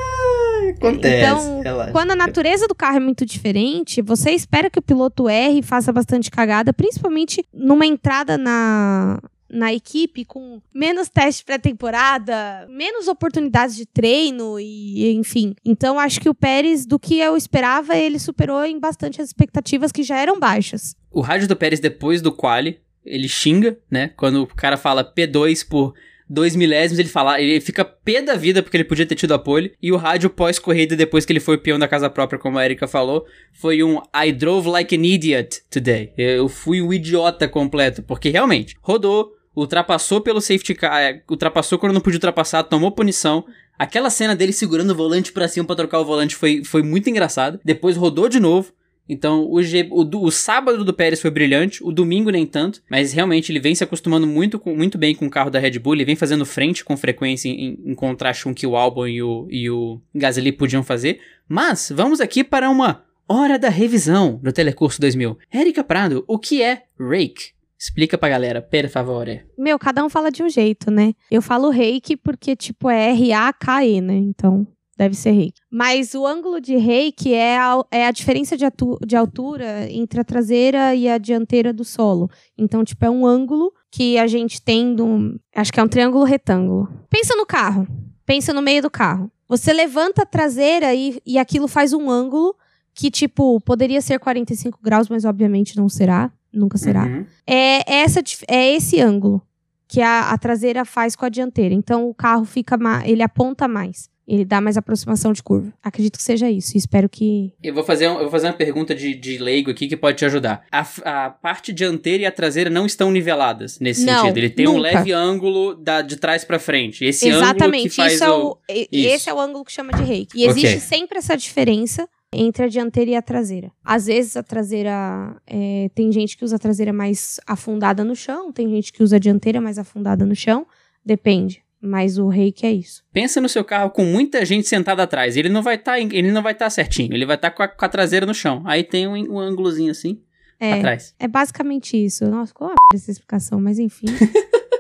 Acontece. Então, relaxa. quando a natureza do carro é muito diferente, você espera que o piloto erre e faça bastante cagada, principalmente numa entrada na, na equipe com menos teste pré-temporada, menos oportunidades de treino e enfim. Então acho que o Pérez, do que eu esperava, ele superou em bastante as expectativas que já eram baixas. O rádio do Pérez depois do quali ele xinga, né? Quando o cara fala P2 por dois milésimos, ele fala, ele fica pé da vida porque ele podia ter tido apoio. E o rádio pós-corrida, depois que ele foi peão da casa própria, como a Erika falou, foi um I drove like an idiot today. Eu fui um idiota completo, porque realmente rodou, ultrapassou pelo safety car, é, ultrapassou quando não podia ultrapassar, tomou punição. Aquela cena dele segurando o volante pra cima pra trocar o volante foi, foi muito engraçado. Depois rodou de novo. Então, o, G, o, o, sábado do Pérez foi brilhante, o domingo nem tanto, mas realmente ele vem se acostumando muito, com, muito bem com o carro da Red Bull, ele vem fazendo frente com frequência em, em contraste com o que o Albon e o, e o Gasly podiam fazer. Mas, vamos aqui para uma hora da revisão do Telecurso 2000. Érica Prado, o que é Rake? Explica pra galera, per favore. Meu, cada um fala de um jeito, né? Eu falo reiki porque, tipo, é R-A-K-E, né? Então, deve ser reiki. Mas o ângulo de reiki é a, é a diferença de, de altura entre a traseira e a dianteira do solo. Então, tipo, é um ângulo que a gente tem do. Acho que é um triângulo retângulo. Pensa no carro. Pensa no meio do carro. Você levanta a traseira e, e aquilo faz um ângulo que, tipo, poderia ser 45 graus, mas obviamente não será. Nunca será. Uhum. É, essa, é esse ângulo que a, a traseira faz com a dianteira. Então o carro fica. Ele aponta mais. Ele dá mais aproximação de curva. Acredito que seja isso. Espero que. Eu vou fazer, eu vou fazer uma pergunta de, de leigo aqui que pode te ajudar. A, a parte dianteira e a traseira não estão niveladas nesse não, sentido. Ele tem nunca. um leve ângulo da, de trás para frente. Esse Exatamente. ângulo que faz isso é o, o... Esse é o ângulo que chama de reiki. E existe okay. sempre essa diferença entre a dianteira e a traseira. Às vezes a traseira. É, tem gente que usa a traseira mais afundada no chão, tem gente que usa a dianteira mais afundada no chão. Depende. Mas o reiki é isso. Pensa no seu carro com muita gente sentada atrás. Ele não vai estar, tá, estar tá certinho. Ele vai estar tá com, com, a traseira no chão. Aí tem um, um ângulozinho assim é, atrás. É basicamente isso. Nossa, qual a (laughs) essa explicação, mas enfim. (laughs)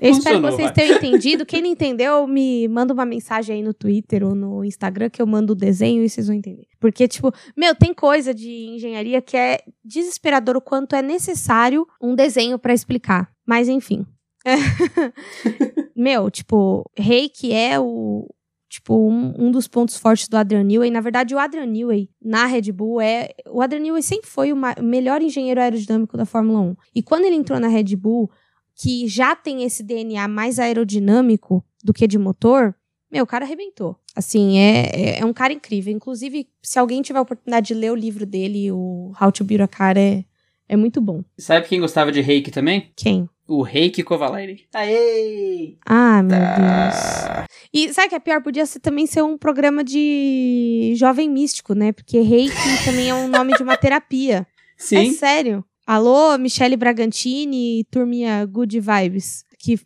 Eu espero que vocês tenham (laughs) entendido. Quem não entendeu, me manda uma mensagem aí no Twitter ou no Instagram que eu mando o desenho e vocês vão entender. Porque, tipo, meu, tem coisa de engenharia que é desesperador o quanto é necessário um desenho para explicar. Mas, enfim. (laughs) meu, tipo, reiki é o, tipo, um, um dos pontos fortes do Adrian Newey. Na verdade, o Adrian Newey, na Red Bull, é... O Adrian Newey sempre foi o melhor engenheiro aerodinâmico da Fórmula 1. E quando ele entrou na Red Bull, que já tem esse DNA mais aerodinâmico do que de motor, meu, o cara arrebentou. Assim, é, é, é, um cara incrível. Inclusive, se alguém tiver a oportunidade de ler o livro dele, o How to Build a Car, é, é muito bom. Sabe quem gostava de reiki também? Quem? O Reiki Kovalainen. Aê! Ah, meu tá. Deus. E sabe que é pior? Podia ser, também ser um programa de jovem místico, né? Porque reiki também é um nome de uma terapia. Sim. É sério. Alô, Michele Bragantini e turminha Good Vibes, que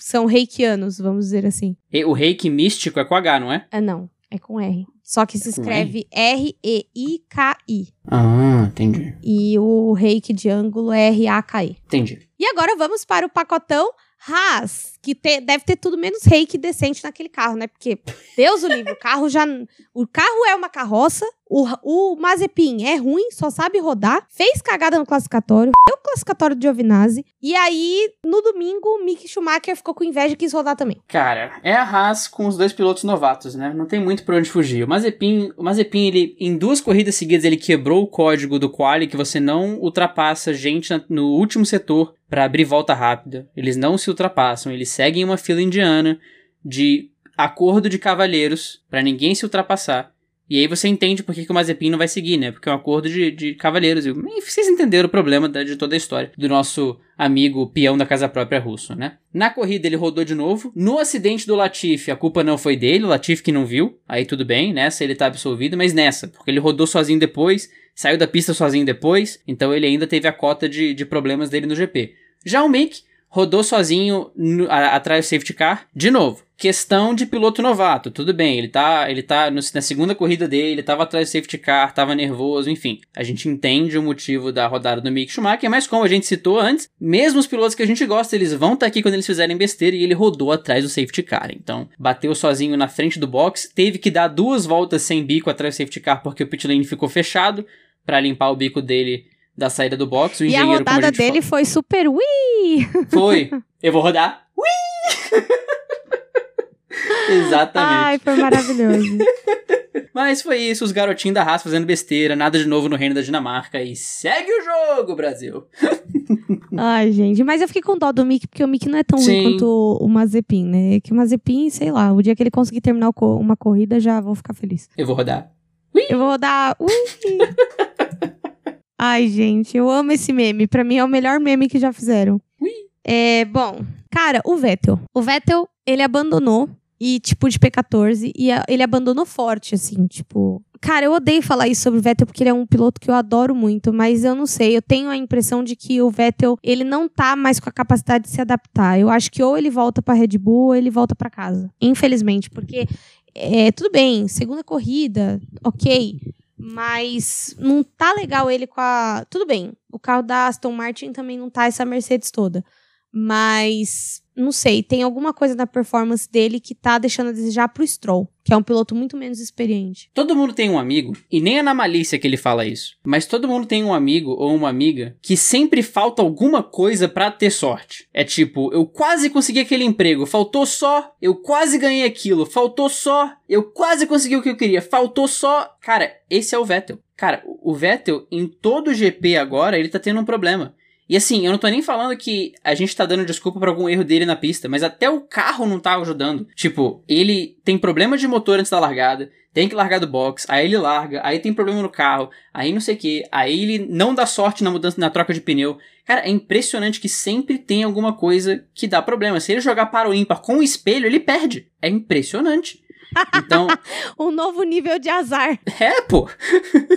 são reikianos, vamos dizer assim. E o reiki místico é com H, não é? Ah, não. É com R. Só que se é escreve R-E-I-K-I. Ah, entendi. E o reiki de ângulo é R-A-K-I. Entendi. E agora vamos para o pacotão Haas, que te, deve ter tudo menos reiki decente naquele carro, né? Porque, Deus o livre, o carro já. O carro é uma carroça, o, o Mazepin é ruim, só sabe rodar, fez cagada no classificatório, deu o classificatório de Giovinazzi, e aí, no domingo, o Mick Schumacher ficou com inveja e quis rodar também. Cara, é a Haas com os dois pilotos novatos, né? Não tem muito pra onde fugir. O Mazepin, o Mazepin ele, em duas corridas seguidas, ele quebrou o código do quali que você não ultrapassa gente no último setor para abrir volta rápida. Eles não se ultrapassam, eles seguem uma fila indiana de acordo de cavalheiros para ninguém se ultrapassar. E aí você entende por que, que o Mazepin não vai seguir, né? Porque é um acordo de, de cavalheiros. E vocês entenderam o problema da, de toda a história do nosso amigo peão da casa própria russo, né? Na corrida ele rodou de novo. No acidente do Latifi, a culpa não foi dele, o Latifi que não viu. Aí tudo bem, nessa ele tá absolvido, mas nessa, porque ele rodou sozinho depois, saiu da pista sozinho depois, então ele ainda teve a cota de, de problemas dele no GP. Já o Mick rodou sozinho atrás do safety car de novo. Questão de piloto novato, tudo bem, ele tá, ele tá no, na segunda corrida dele, ele tava atrás do safety car, tava nervoso, enfim. A gente entende o motivo da rodada do Mick Schumacher, mas como a gente citou antes, mesmo os pilotos que a gente gosta, eles vão estar tá aqui quando eles fizerem besteira e ele rodou atrás do safety car. Então, bateu sozinho na frente do box, teve que dar duas voltas sem bico atrás do safety car porque o pit lane ficou fechado para limpar o bico dele da saída do box. O e engenheiro, a rodada dele fala. foi super ui! Foi. (laughs) Eu vou rodar. Ui! (laughs) Exatamente. Ai, foi maravilhoso. (laughs) Mas foi isso, os garotinhos da Haas fazendo besteira, nada de novo no reino da Dinamarca e segue o jogo, Brasil. Ai, gente, mas eu fiquei com dó do Mickey, porque o Mickey não é tão Sim. ruim quanto o Mazepin, né? Que o Mazepin, sei lá, o dia que ele conseguir terminar uma corrida, já vou ficar feliz. Eu vou rodar. Eu vou dar. Ui! Ai, gente, eu amo esse meme. Pra mim é o melhor meme que já fizeram. Ui. É, bom, cara, o Vettel. O Vettel, ele abandonou e tipo de P14 e ele abandonou forte assim, tipo, Cara, eu odeio falar isso sobre o Vettel porque ele é um piloto que eu adoro muito, mas eu não sei, eu tenho a impressão de que o Vettel, ele não tá mais com a capacidade de se adaptar. Eu acho que ou ele volta pra Red Bull ou ele volta pra casa. Infelizmente, porque é, tudo bem, segunda corrida, ok. Mas não tá legal ele com a. Tudo bem, o carro da Aston Martin também não tá essa Mercedes toda. Mas, não sei, tem alguma coisa na performance dele que tá deixando a desejar pro Stroll, que é um piloto muito menos experiente. Todo mundo tem um amigo, e nem é na malícia que ele fala isso, mas todo mundo tem um amigo ou uma amiga que sempre falta alguma coisa pra ter sorte. É tipo, eu quase consegui aquele emprego, faltou só, eu quase ganhei aquilo, faltou só, eu quase consegui o que eu queria, faltou só. Cara, esse é o Vettel. Cara, o Vettel, em todo o GP agora, ele tá tendo um problema. E assim, eu não tô nem falando que a gente tá dando desculpa por algum erro dele na pista, mas até o carro não tá ajudando. Tipo, ele tem problema de motor antes da largada, tem que largar do box, aí ele larga, aí tem problema no carro, aí não sei o que, aí ele não dá sorte na mudança, na troca de pneu. Cara, é impressionante que sempre tem alguma coisa que dá problema. Se ele jogar para o ímpar com o espelho, ele perde. É impressionante. Então, (laughs) Um novo nível de azar. é, pô.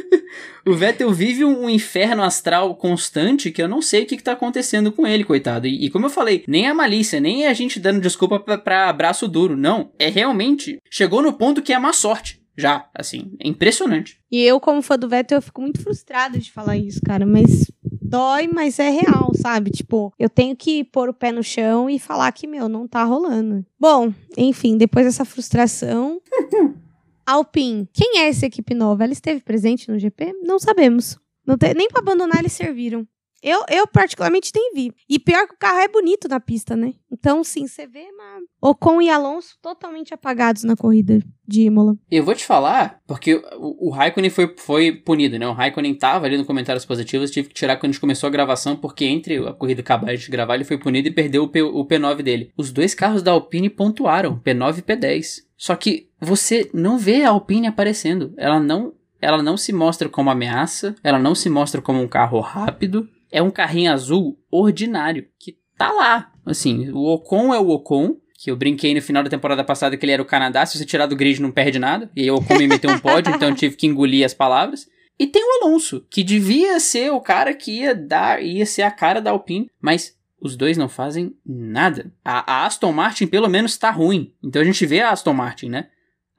(laughs) o Vettel vive um inferno astral constante que eu não sei o que, que tá acontecendo com ele, coitado. E, e como eu falei, nem a malícia, nem a gente dando desculpa pra, pra braço duro. Não. É realmente. Chegou no ponto que é má sorte. Já, assim. É impressionante. E eu, como fã do Vettel, eu fico muito frustrada de falar isso, cara. Mas dói, mas é real, sabe? Tipo, eu tenho que pôr o pé no chão e falar que, meu, não tá rolando. Bom, enfim, depois dessa frustração. (laughs) Alpine. Quem é essa equipe nova? Ela esteve presente no GP? Não sabemos. Não tem- nem pra abandonar eles serviram. Eu, eu, particularmente, nem vi. E pior que o carro é bonito na pista, né? Então, sim, você vê mas... Ocon e Alonso totalmente apagados na corrida de Imola. Eu vou te falar, porque o, o Raikkonen foi, foi punido, né? O Raikkonen tava ali no comentários positivos, tive que tirar quando a gente começou a gravação, porque entre a corrida acabar e gente gravar, ele foi punido e perdeu o, P, o P9 dele. Os dois carros da Alpine pontuaram, P9 e P10. Só que você não vê a Alpine aparecendo. Ela não, ela não se mostra como ameaça, ela não se mostra como um carro rápido. É um carrinho azul ordinário, que tá lá. Assim, o Ocon é o Ocon, que eu brinquei no final da temporada passada que ele era o Canadá, se você tirar do grid não perde nada. E aí o Ocon me meteu um pódio, então eu tive que engolir as palavras. E tem o Alonso, que devia ser o cara que ia dar, ia ser a cara da Alpine, mas os dois não fazem nada. A, a Aston Martin pelo menos tá ruim. Então a gente vê a Aston Martin, né?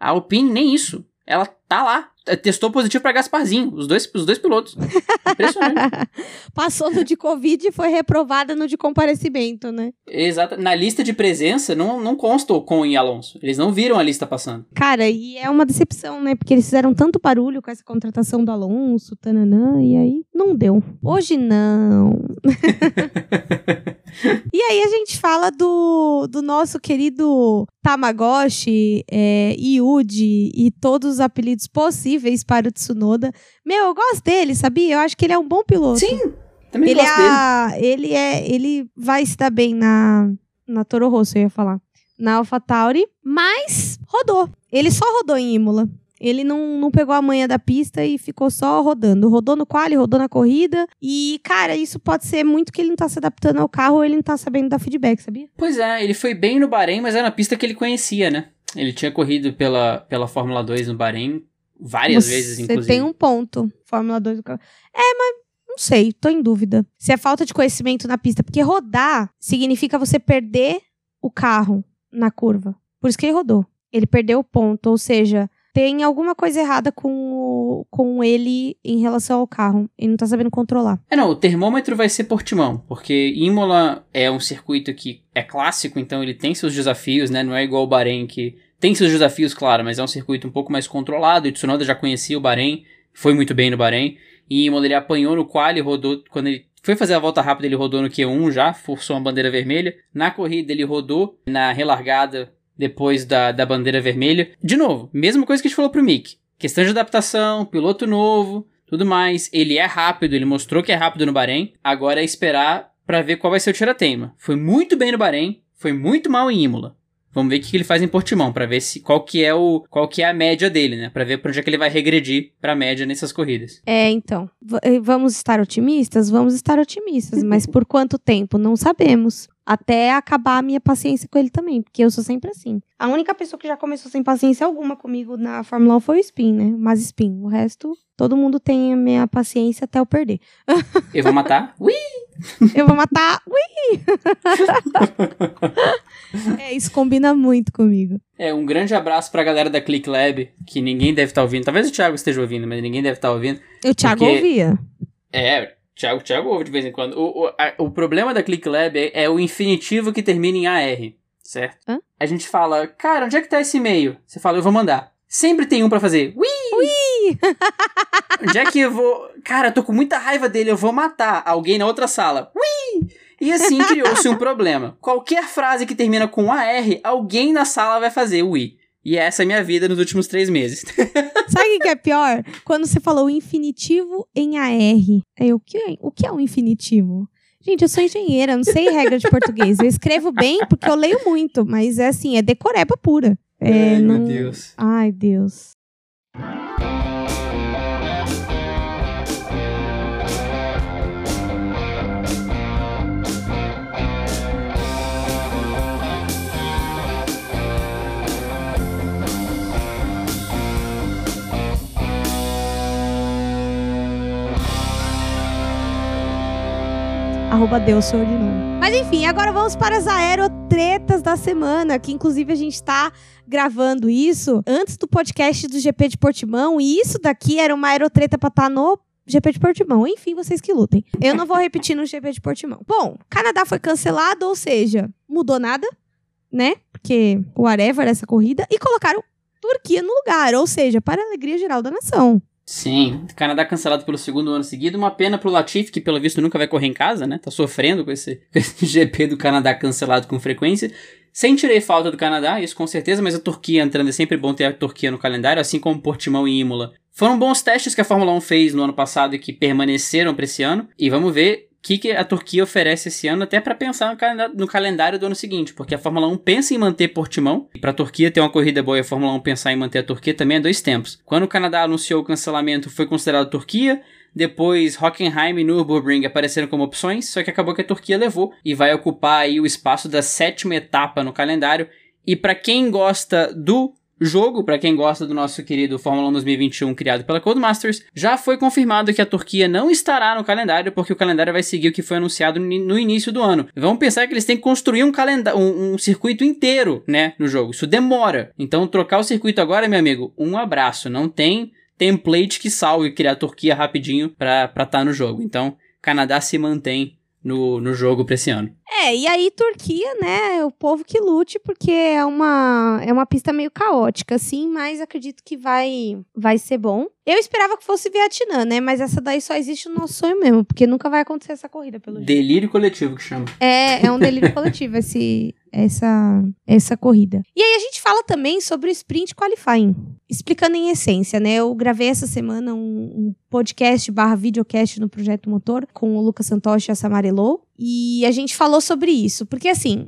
A Alpine nem isso. Ela tá lá. Testou positivo pra Gasparzinho, os dois, os dois pilotos. Impressionante. (laughs) Passou no de Covid e foi reprovada no de comparecimento, né? Exato. Na lista de presença não, não consta Ocon e Alonso. Eles não viram a lista passando. Cara, e é uma decepção, né? Porque eles fizeram tanto barulho com essa contratação do Alonso, tananã, e aí não deu. Hoje não. (laughs) (laughs) e aí a gente fala do, do nosso querido Tamagotchi, é, Yuji e todos os apelidos possíveis para o Tsunoda. Meu, eu gosto dele, sabia? Eu acho que ele é um bom piloto. Sim, também Ele, gosto dele. é, a- ele é, ele vai se dar bem na na Toro Rosso, eu ia falar. Na AlphaTauri, mas rodou. Ele só rodou em Imola. Ele não, não pegou a manha da pista e ficou só rodando. Rodou no quali, rodou na corrida. E, cara, isso pode ser muito que ele não tá se adaptando ao carro ou ele não tá sabendo dar feedback, sabia? Pois é, ele foi bem no Bahrein, mas era na pista que ele conhecia, né? Ele tinha corrido pela, pela Fórmula 2 no Bahrein várias Você vezes, inclusive. tem um ponto. Fórmula 2 do carro. É, mas não sei, tô em dúvida. Se é falta de conhecimento na pista. Porque rodar significa você perder o carro na curva. Por isso que ele rodou. Ele perdeu o ponto. Ou seja, tem alguma coisa errada com, o- com ele em relação ao carro. Ele não tá sabendo controlar. É, não, o termômetro vai ser Portimão, porque Imola é um circuito que é clássico, então ele tem seus desafios, né? Não é igual o Bahrein, que tem seus desafios, claro, mas é um circuito um pouco mais controlado. E Tsunoda já conhecia o Bahrein, foi muito bem no Bahrein. E Imola ele apanhou no quali, rodou quando ele foi fazer a volta rápida, ele rodou no Q1 já, forçou uma bandeira vermelha. Na corrida ele rodou, na relargada depois da, da bandeira vermelha. De novo, mesma coisa que a gente falou pro Mick. Questão de adaptação, piloto novo, tudo mais. Ele é rápido, ele mostrou que é rápido no Bahrein. Agora é esperar para ver qual vai ser o tirateima. Foi muito bem no Bahrein, foi muito mal em Imola. Vamos ver o que ele faz em Portimão, para ver se qual que é o qual que é a média dele, né? Para ver para onde é que ele vai regredir para a média nessas corridas. É, então, eh, vamos estar otimistas, vamos estar otimistas, mas por quanto tempo não sabemos. Até acabar a minha paciência com ele também, porque eu sou sempre assim. A única pessoa que já começou sem paciência alguma comigo na Fórmula 1 foi o Spin, né? Mas Spin, o resto, todo mundo tem a minha paciência até eu perder. Eu vou matar? Ui! (laughs) Eu vou matar. Ui! (laughs) é, isso combina muito comigo. É, um grande abraço pra galera da Click Lab, que ninguém deve estar tá ouvindo. Talvez o Thiago esteja ouvindo, mas ninguém deve estar tá ouvindo. O Thiago porque... ouvia. É, Thiago, Thiago ouve de vez em quando. O, o, a, o problema da Click Lab é, é, o infinitivo que termina em AR, certo? Hã? A gente fala, cara, onde é que tá esse e-mail? Você fala, eu vou mandar. Sempre tem um para fazer. Ui! Ui! (laughs) Onde é que eu vou. Cara, eu tô com muita raiva dele, eu vou matar alguém na outra sala. Ui! E assim criou-se um problema. Qualquer frase que termina com AR, alguém na sala vai fazer ui. E essa é a minha vida nos últimos três meses. (laughs) Sabe o que é pior? Quando você falou infinitivo em AR. Aí, o, que é, o que é um infinitivo? Gente, eu sou engenheira, não sei regra de português. Eu escrevo bem porque eu leio muito, mas é assim, é decoreba pura. É, Ai, não... meu Deus. Ai, Deus. Arroba Deus de novo. Mas enfim, agora vamos para as aerotretas da semana, que inclusive a gente está gravando isso antes do podcast do GP de Portimão, e isso daqui era uma aerotreta para estar tá no GP de Portimão. Enfim, vocês que lutem. Eu não vou repetir no GP de Portimão. Bom, Canadá foi cancelado, ou seja, mudou nada, né? Porque o whatever dessa corrida, e colocaram Turquia no lugar, ou seja, para a alegria geral da nação. Sim, Canadá cancelado pelo segundo ano seguido. Uma pena pro Latifi, que pelo visto nunca vai correr em casa, né? Tá sofrendo com esse, (laughs) com esse GP do Canadá cancelado com frequência. Sem tirei falta do Canadá, isso com certeza, mas a Turquia entrando é sempre bom ter a Turquia no calendário, assim como Portimão e Imola. Foram bons testes que a Fórmula 1 fez no ano passado e que permaneceram para esse ano. E vamos ver que, que a Turquia oferece esse ano, até para pensar no calendário, do ano seguinte, porque a Fórmula 1 pensa em manter Portimão, e para a Turquia ter uma corrida boa e a Fórmula 1 pensar em manter a Turquia também é dois tempos. Quando o Canadá anunciou o cancelamento, foi considerado Turquia, depois Hockenheim e Nürburgring apareceram como opções, só que acabou que a Turquia levou e vai ocupar aí o espaço da sétima etapa no calendário. E para quem gosta do jogo, para quem gosta do nosso querido Fórmula 1 2021 criado pela Codemasters, já foi confirmado que a Turquia não estará no calendário, porque o calendário vai seguir o que foi anunciado no início do ano. Vamos pensar que eles têm que construir um calendário, um, um, circuito inteiro, né, no jogo. Isso demora. Então, trocar o circuito agora, meu amigo, um abraço. Não tem template que salve criar a Turquia rapidinho para estar tá no jogo. Então, Canadá se mantém no, no jogo pra esse ano. É, e aí Turquia, né, o povo que lute, porque é uma, é uma pista meio caótica, assim, mas acredito que vai, vai ser bom. Eu esperava que fosse Vietnã, né, mas essa daí só existe no nosso sonho mesmo, porque nunca vai acontecer essa corrida, pelo Delírio jeito. coletivo que chama. É, é um delírio coletivo esse, essa, essa corrida. E aí a gente fala também sobre o Sprint Qualifying, explicando em essência, né, eu gravei essa semana um, um podcast barra videocast no Projeto Motor com o Lucas Santoshi e a Samarelou, e a gente falou sobre isso, porque assim,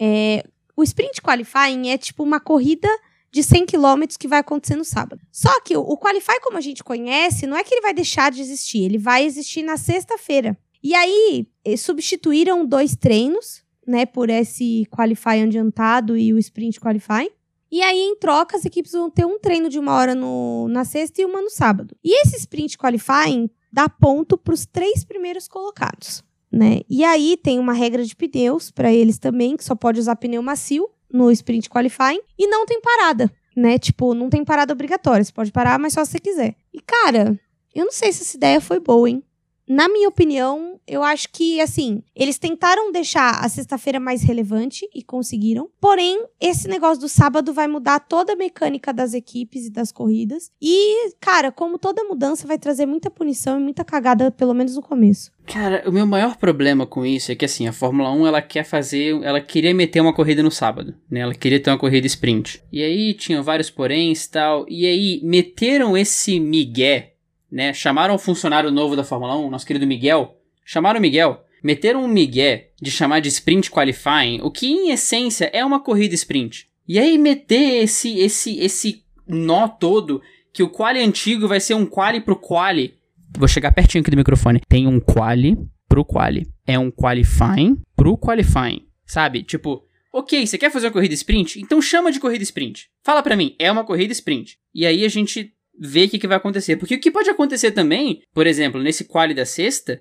é, o sprint qualifying é tipo uma corrida de 100 km que vai acontecer no sábado. Só que o, qualify, como a gente conhece, não é que ele vai deixar de existir, ele vai existir na sexta-feira. E aí, substituíram dois treinos, né, por esse qualify adiantado e o sprint qualify. E aí, em troca, as equipes vão ter um treino de uma hora no, na sexta e uma no sábado. E esse sprint qualifying dá ponto para os três primeiros colocados né? E aí tem uma regra de pneus para eles também, que só pode usar pneu macio no sprint qualifying e não tem parada, né? Tipo, não tem parada obrigatória, você pode parar, mas só se você quiser. E cara, eu não sei se essa ideia foi boa, hein? Na minha opinião, eu acho que, assim, eles tentaram deixar a sexta-feira mais relevante e conseguiram. Porém, esse negócio do sábado vai mudar toda a mecânica das equipes e das corridas. E, cara, como toda mudança, vai trazer muita punição e muita cagada, pelo menos no começo. Cara, o meu maior problema com isso é que, assim, a Fórmula 1, ela quer fazer... Ela queria meter uma corrida no sábado, né? Ela queria ter uma corrida sprint. E aí, tinha vários poréns e tal. E aí, meteram esse migué né? Chamaram o funcionário novo da Fórmula 1, nosso querido Miguel. Chamaram o Miguel, meteram um migué de chamar de sprint qualifying, o que em essência é uma corrida sprint. E aí meter esse esse esse nó todo que o quali antigo vai ser um quali pro quali. Vou chegar pertinho aqui do microfone. Tem um quali pro quali. É um qualifying pro qualifying. Sabe? Tipo, ok, você quer fazer uma corrida sprint? Então chama de corrida sprint. Fala pra mim, é uma corrida sprint. E aí a gente ver o que, que vai acontecer. Porque o que pode acontecer também, por exemplo, nesse quali da sexta,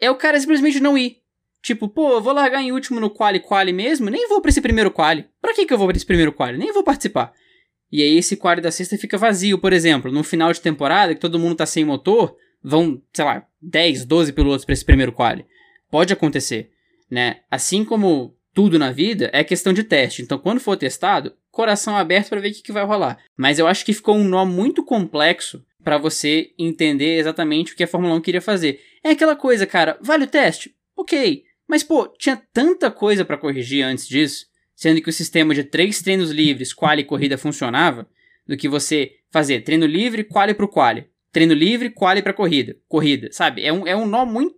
é o cara simplesmente não ir. Tipo, pô, eu vou largar em último no quali quali mesmo, nem vou pra esse primeiro quali. Pra que, que eu vou pra esse primeiro quali? Nem vou participar. E aí esse quali da sexta fica vazio, por exemplo, no final de temporada, que todo mundo tá sem motor, vão, sei lá, 10, 12 pilotos para esse primeiro quali. Pode acontecer, né? Assim como tudo na vida é questão de teste. Então, quando for testado, coração aberto para ver o que, que vai rolar. Mas eu acho que ficou um nó muito complexo para você entender exatamente o que a Fórmula 1 queria fazer. É aquela coisa, cara, vale o teste? Ok. Mas, pô, tinha tanta coisa para corrigir antes disso, sendo que o sistema de três treinos livres, quali e corrida funcionava, do que você fazer treino livre, quali pro quali. Treino livre, quali pra corrida. Corrida, sabe? É um, é um nó muito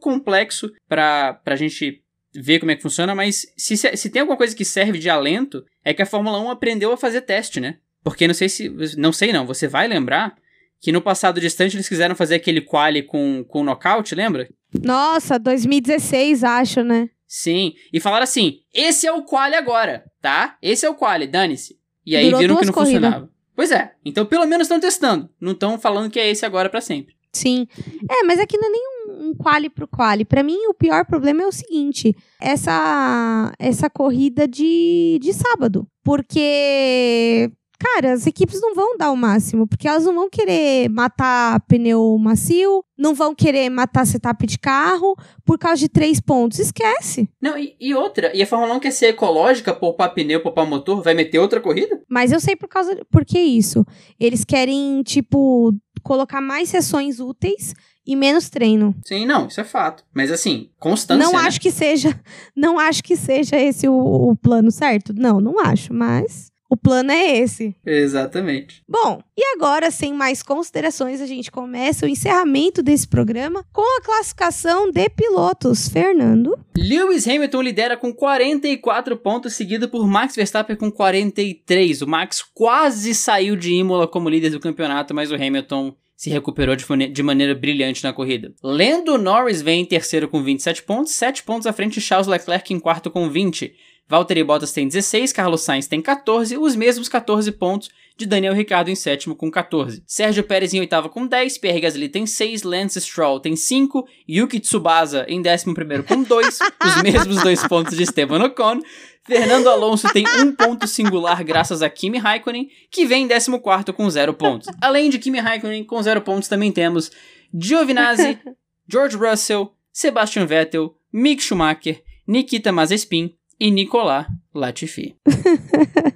complexo pra, pra gente ver como é que funciona, mas se, se tem alguma coisa que serve de alento, é que a Fórmula 1 aprendeu a fazer teste, né? Porque não sei se. Não sei não, você vai lembrar que no passado distante eles quiseram fazer aquele quali com, com knockout, lembra? Nossa, 2016, acho, né? Sim. E falaram assim: esse é o quali agora, tá? Esse é o quali, dane-se. E aí Durou viram que não corrida. funcionava. Pois é. Então pelo menos estão testando. Não estão falando que é esse agora para sempre. Sim. É, mas aqui não é nenhum um quali pro quali. Para mim, o pior problema é o seguinte: essa essa corrida de, de sábado. Porque cara, as equipes não vão dar o máximo, porque elas não vão querer matar pneu macio, não vão querer matar setup de carro por causa de três pontos. Esquece. Não, e, e outra, e a Fórmula 1 quer ser ecológica, poupar pneu, poupar motor, vai meter outra corrida? Mas eu sei por causa. Por que isso? Eles querem, tipo, colocar mais sessões úteis e menos treino. Sim, não, isso é fato. Mas assim, constância. Não né? acho que seja, (laughs) não acho que seja esse o, o plano certo. Não, não acho, mas o plano é esse. Exatamente. Bom, e agora, sem mais considerações, a gente começa o encerramento desse programa com a classificação de pilotos. Fernando. Lewis Hamilton lidera com 44 pontos, seguido por Max Verstappen com 43. O Max quase saiu de Imola como líder do campeonato, mas o Hamilton se recuperou de, de, maneira brilhante na corrida. Lando Norris vem em terceiro com 27 pontos, 7 pontos à frente de Charles Leclerc em quarto com 20. Valtteri Bottas tem 16, Carlos Sainz tem 14, os mesmos 14 pontos de Daniel Ricciardo em sétimo com 14. Sérgio Pérez em oitavo com 10, Pierre Gasly tem 6, Lance Stroll tem 5, Yuki Tsubasa em décimo primeiro com 2, os (laughs) mesmos dois pontos de Esteban Ocon. Fernando Alonso tem um ponto singular graças a Kimi Raikkonen, que vem em 14 com 0 pontos. Além de Kimi Raikkonen com 0 pontos, também temos Giovinazzi, (laughs) George Russell, Sebastian Vettel, Mick Schumacher, Nikita Mazepin e Nicolas Latifi. (laughs)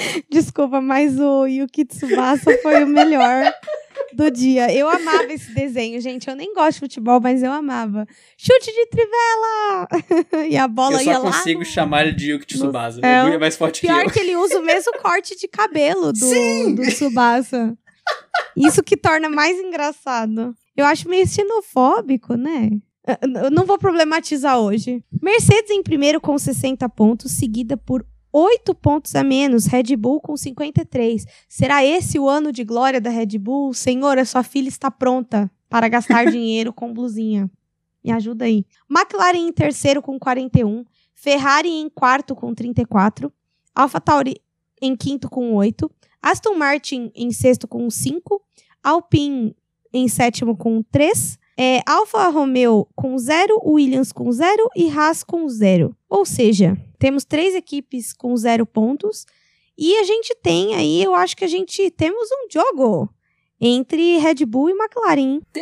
(laughs) Desculpa, mas o Yuki Tsubasa foi o melhor do dia. Eu amava esse desenho, gente. Eu nem gosto de futebol, mas eu amava. Chute de trivela! (laughs) e a bola ia lá. Eu só consigo chamar ele de Yuki Tsubasa. É, é mais forte pior que eu. que ele usa o mesmo corte de cabelo do, do Tsubasa. Isso que torna mais engraçado. Eu acho meio xenofóbico, né? Eu não vou problematizar hoje. Mercedes em primeiro com 60 pontos, seguida por 8 pontos a menos, Red Bull com 53. Será esse o ano de glória da Red Bull? Senhora, sua filha está pronta para gastar (laughs) dinheiro com blusinha. Me ajuda aí. McLaren em terceiro com 41. Ferrari em quarto com 34. AlphaTauri em quinto com 8. Aston Martin em sexto com 5. Alpine em sétimo com 3. É, Alfa Romeo com 0, Williams com 0 e Haas com 0. Ou seja, temos três equipes com zero pontos. E a gente tem aí, eu acho que a gente temos um jogo entre Red Bull e McLaren. Te...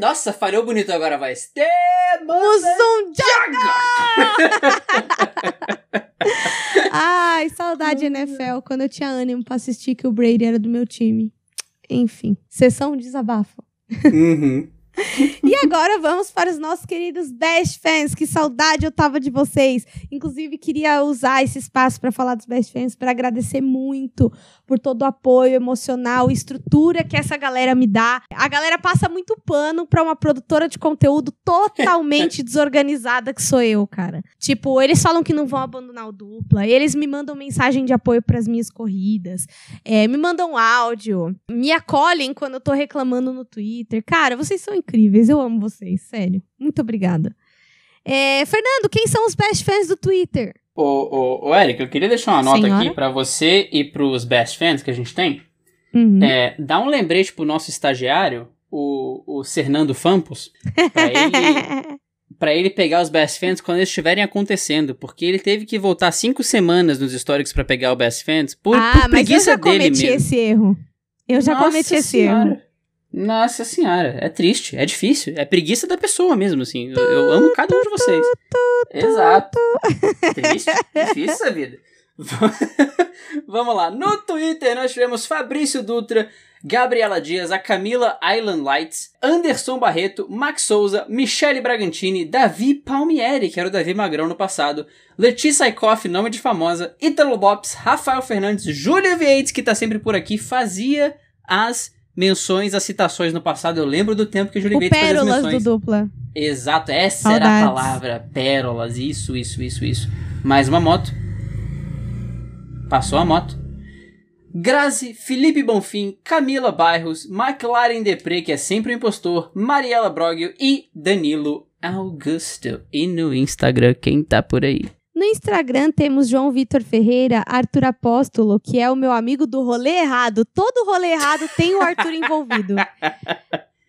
Nossa, falhou bonito agora, vai. Temos um Jaga! (laughs) Ai, saudade NFL, quando eu tinha ânimo pra assistir que o Brady era do meu time. Enfim, sessão desabafo. Uhum. E agora vamos para os nossos queridos best fans. Que saudade eu tava de vocês. Inclusive, queria usar esse espaço para falar dos best fans para agradecer muito por todo o apoio emocional, estrutura que essa galera me dá. A galera passa muito pano para uma produtora de conteúdo totalmente (laughs) desorganizada que sou eu, cara. Tipo, eles falam que não vão abandonar o dupla, eles me mandam mensagem de apoio para as minhas corridas, é, me mandam áudio, me acolhem quando eu tô reclamando no Twitter. Cara, vocês são incríveis, eu amo vocês, sério. Muito obrigada. É, Fernando, quem são os best fans do Twitter? Ô, ô, ô, Eric, eu queria deixar uma nota Senhora? aqui para você e pros best fans que a gente tem. Uhum. É, dá um lembrete pro nosso estagiário, o, o Fernando Fampos, pra ele, (laughs) pra ele pegar os best fans quando eles estiverem acontecendo, porque ele teve que voltar cinco semanas nos históricos para pegar o best fans por, ah, por preguiça dele mesmo. eu já cometi esse erro. Eu já Nossa cometi esse erro. Nossa senhora, é triste, é difícil, é preguiça da pessoa mesmo, assim. Eu, eu amo cada um de vocês. Exato. Triste, difícil essa vida. (laughs) Vamos lá. No Twitter nós tivemos Fabrício Dutra, Gabriela Dias, a Camila Island Lights, Anderson Barreto, Max Souza, Michele Bragantini, Davi Palmieri, que era o Davi Magrão no passado, Letícia Aikoff, nome de famosa, Italo Bops, Rafael Fernandes, Júlia Vietes, que tá sempre por aqui, fazia as menções a citações no passado. Eu lembro do tempo que o Júlio Gates fazia as menções. do dupla. Exato, essa Saudades. era a palavra. Pérolas, isso, isso, isso, isso. Mais uma moto. Passou a moto. Grazi, Felipe Bonfim, Camila Bairros, McLaren Depre, que é sempre o impostor, Mariela Brogio e Danilo Augusto. E no Instagram, quem tá por aí? No Instagram temos João Vitor Ferreira, Arthur Apóstolo, que é o meu amigo do rolê errado. Todo rolê errado tem o Arthur envolvido.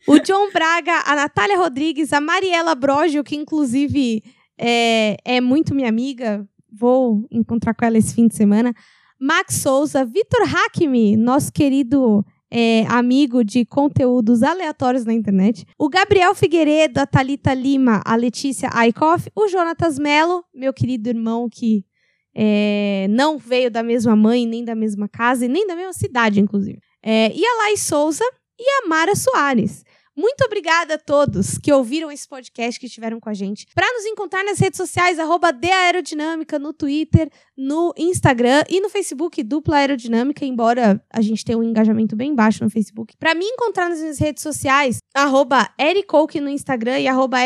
O John Braga, a Natália Rodrigues, a Mariela Brogio, que inclusive é, é muito minha amiga. Vou encontrar com ela esse fim de semana. Max Souza, Vitor Hakimi, nosso querido é, amigo de conteúdos aleatórios na internet. O Gabriel Figueiredo, a Thalita Lima, a Letícia Aikoff, o Jonatas Mello, meu querido irmão que é, não veio da mesma mãe, nem da mesma casa e nem da mesma cidade, inclusive. É, e a Lai Souza e a Mara Soares. Muito obrigada a todos que ouviram esse podcast, que estiveram com a gente. Para nos encontrar nas redes sociais, arroba Aerodinâmica, no Twitter, no Instagram e no Facebook, Dupla Aerodinâmica, embora a gente tenha um engajamento bem baixo no Facebook. Para me encontrar nas minhas redes sociais, arroba no Instagram e arroba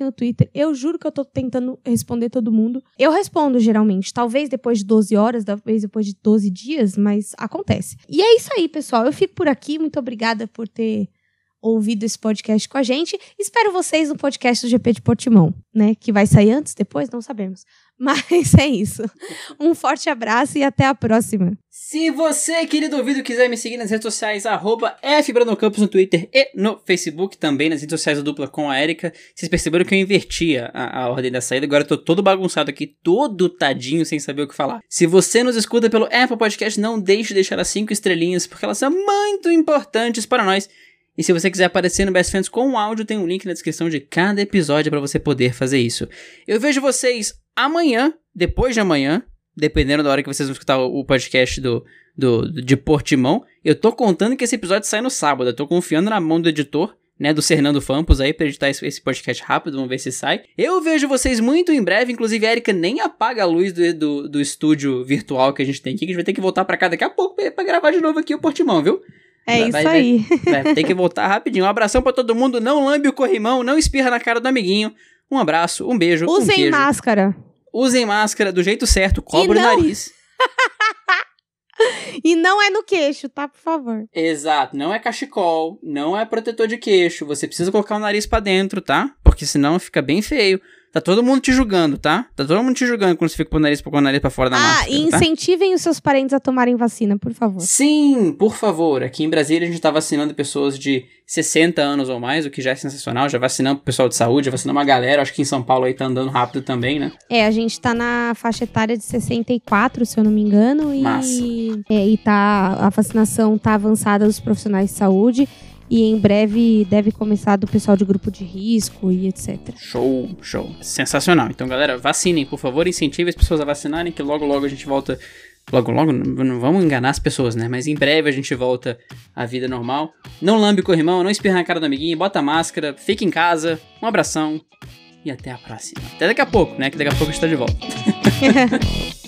no Twitter. Eu juro que eu tô tentando responder todo mundo. Eu respondo, geralmente. Talvez depois de 12 horas, talvez depois de 12 dias, mas acontece. E é isso aí, pessoal. Eu fico por aqui. Muito obrigada por ter ouvido esse podcast com a gente. Espero vocês no podcast do GP de Portimão, né? Que vai sair antes, depois, não sabemos. (laughs) Mas é isso. Um forte abraço e até a próxima. Se você, querido ouvido, quiser me seguir nas redes sociais, arroba Campos no Twitter e no Facebook, também nas redes sociais do Dupla com a Erika. Vocês perceberam que eu invertia a, a ordem da saída, agora eu tô todo bagunçado aqui, todo tadinho, sem saber o que falar. Se você nos escuta pelo Apple Podcast, não deixe de deixar as cinco estrelinhas, porque elas são muito importantes para nós e se você quiser aparecer no Best Friends com áudio, tem um link na descrição de cada episódio para você poder fazer isso. Eu vejo vocês amanhã, depois de amanhã, dependendo da hora que vocês vão escutar o podcast do, do, de Portimão. Eu tô contando que esse episódio sai no sábado. Eu tô confiando na mão do editor, né, do Fernando Fampos aí pra editar esse, podcast rápido, vamos ver se sai. Eu vejo vocês muito em breve, inclusive a Erika nem apaga a luz do, do, do estúdio virtual que a gente tem aqui, que a gente vai ter que voltar para cá daqui a pouco pra gravar de novo aqui o Portimão, viu? É vai, isso aí. Vai, tem que voltar rapidinho. Um abração para todo mundo. Não lambe o corrimão, não espirra na cara do amiguinho. Um abraço, um beijo. Usem um máscara. Usem máscara do jeito certo, cobre não... o nariz. (laughs) e não é no queixo, tá? Por favor. Exato, não é cachecol, não é protetor de queixo. Você precisa colocar o nariz para dentro, tá? Porque senão fica bem feio. Tá todo mundo te julgando, tá? Tá todo mundo te julgando quando você fica com o nariz, com o nariz pra fora da ah, máscara, e tá? incentivem os seus parentes a tomarem vacina, por favor. Sim, por favor. Aqui em Brasília a gente tá vacinando pessoas de 60 anos ou mais, o que já é sensacional. Já vacinamos o pessoal de saúde, já vacinamos uma galera. Acho que em São Paulo aí tá andando rápido também, né? É, a gente tá na faixa etária de 64, se eu não me engano, e, Massa. é, e tá a vacinação tá avançada dos profissionais de saúde e em breve deve começar do pessoal de grupo de risco e etc. Show, show. Sensacional. Então, galera, vacinem, por favor, incentive as pessoas a vacinarem, que logo, logo a gente volta. Logo, logo, não vamos enganar as pessoas, né? Mas em breve a gente volta à vida normal. Não lambe o corrimão, não espirra na cara do amiguinho, bota a máscara, fica em casa, um abração e até a próxima. Até daqui a pouco, né? Que daqui a pouco a gente tá de volta. (laughs)